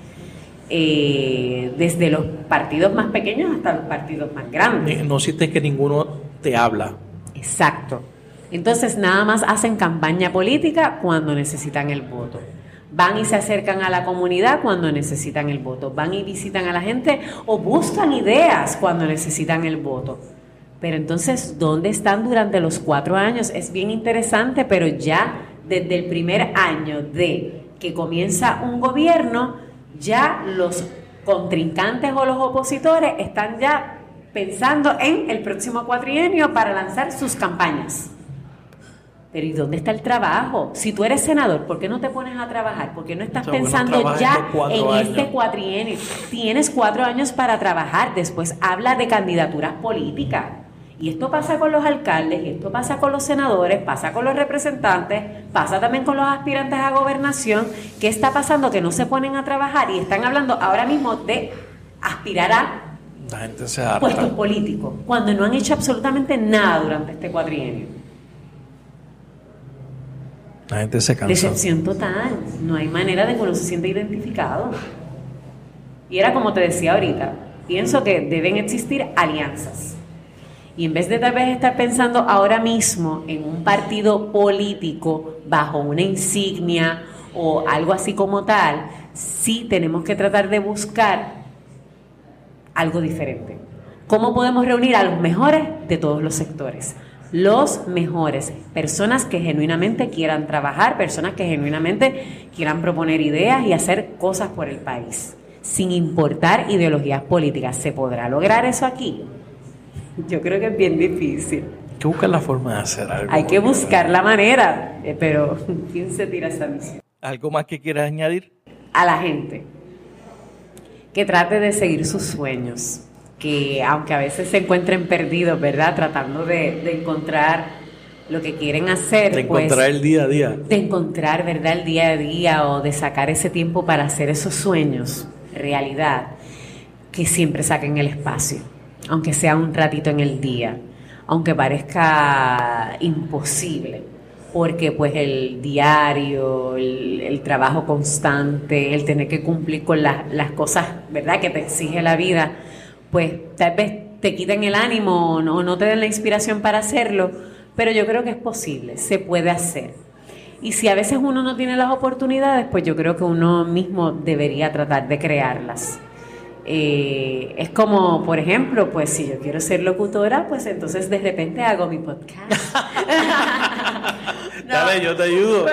Eh, desde los partidos más pequeños hasta los partidos más grandes.
No sientes que ninguno te habla.
Exacto. Entonces nada más hacen campaña política cuando necesitan el voto. Van y se acercan a la comunidad cuando necesitan el voto. Van y visitan a la gente o buscan ideas cuando necesitan el voto. Pero entonces, ¿dónde están durante los cuatro años? Es bien interesante, pero ya desde el primer año de que comienza un gobierno, ya los contrincantes o los opositores están ya pensando en el próximo cuatrienio para lanzar sus campañas. Pero ¿y dónde está el trabajo? Si tú eres senador, ¿por qué no te pones a trabajar? ¿Por qué no estás pensando ya en este cuatrienio? Tienes cuatro años para trabajar, después habla de candidaturas políticas. Y esto pasa con los alcaldes, y esto pasa con los senadores, pasa con los representantes, pasa también con los aspirantes a gobernación. ¿Qué está pasando? Que no se ponen a trabajar y están hablando ahora mismo de aspirar a puestos políticos, cuando no han hecho absolutamente nada durante este cuatrienio.
La gente se cansa.
Decepción total. No hay manera de que uno se sienta identificado. Y era como te decía ahorita, pienso que deben existir alianzas. Y en vez de tal vez estar pensando ahora mismo en un partido político bajo una insignia o algo así como tal, sí tenemos que tratar de buscar algo diferente. ¿Cómo podemos reunir a los mejores de todos los sectores? los mejores, personas que genuinamente quieran trabajar, personas que genuinamente quieran proponer ideas y hacer cosas por el país, sin importar ideologías políticas. ¿Se podrá lograr eso aquí? Yo creo que es bien difícil.
Hay que buscar la forma de hacer algo.
Hay que buscar la manera, eh, pero ¿quién se tira esa misión?
¿Algo más que quieras añadir?
A la gente que trate de seguir sus sueños que aunque a veces se encuentren perdidos, ¿verdad? Tratando de, encontrar lo que quieren hacer.
De pues, encontrar el día a día.
De encontrar, ¿verdad? El día a día o de sacar ese tiempo para hacer esos sueños realidad, que siempre saquen el espacio, aunque sea un ratito en el día, aunque parezca imposible, porque pues el diario, el, trabajo constante, el tener que cumplir con las cosas, ¿verdad? Que te exige la vida, pues tal vez te quiten el ánimo o no, te den la inspiración para hacerlo, pero yo creo que es posible, se puede hacer. Y si a veces uno no tiene las oportunidades, pues yo creo que uno mismo debería tratar de crearlas. Eh, es como, por ejemplo, pues si yo quiero ser locutora, pues entonces de repente hago mi podcast.
Dale, yo te ayudo.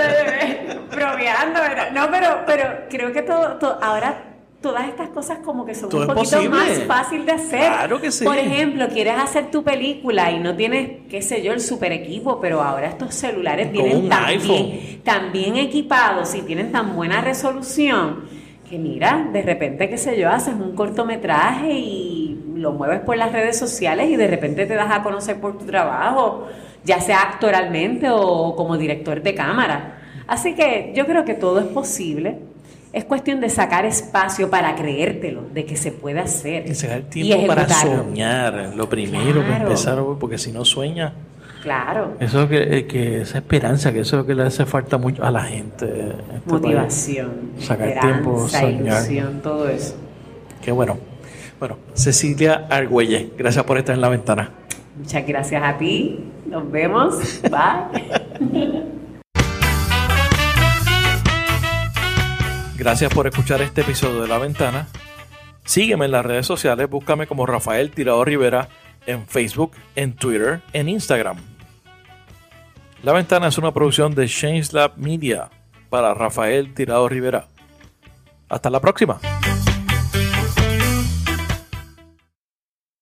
Bromeando, ¿verdad? No, pero, pero creo que todo, todo ahora todas estas cosas como que son un poquito más fácil de hacer.
Claro que sí.
Por ejemplo, quieres hacer tu película y no tienes, qué sé yo, el super equipo, pero ahora estos celulares vienen tan bien, equipados y tienen tan buena resolución que mira, de repente, qué sé yo, haces un cortometraje y lo mueves por las redes sociales y de repente te das a conocer por tu trabajo, ya sea actoralmente o como director de cámara. Así que yo creo que todo es posible es cuestión de sacar espacio para creértelo, de que se puede hacer.
Y sacar tiempo para soñar, lo primero, para empezar, porque si no sueña.
Claro.
Eso que, que esa esperanza, que eso es lo que le hace falta mucho a la gente.
Este Motivación.
Sacar tiempo, soñar.
Ilusión, todo eso.
Qué bueno. Bueno, Cecilia Argüelle, gracias por estar en la ventana.
Muchas gracias a ti. Nos vemos. Bye.
Gracias por escuchar este episodio de La Ventana. Sígueme en las redes sociales, búscame como Rafael Tirado Rivera en Facebook, en Twitter, en Instagram. La Ventana es una producción de Change Lab Media para Rafael Tirado Rivera. Hasta la próxima.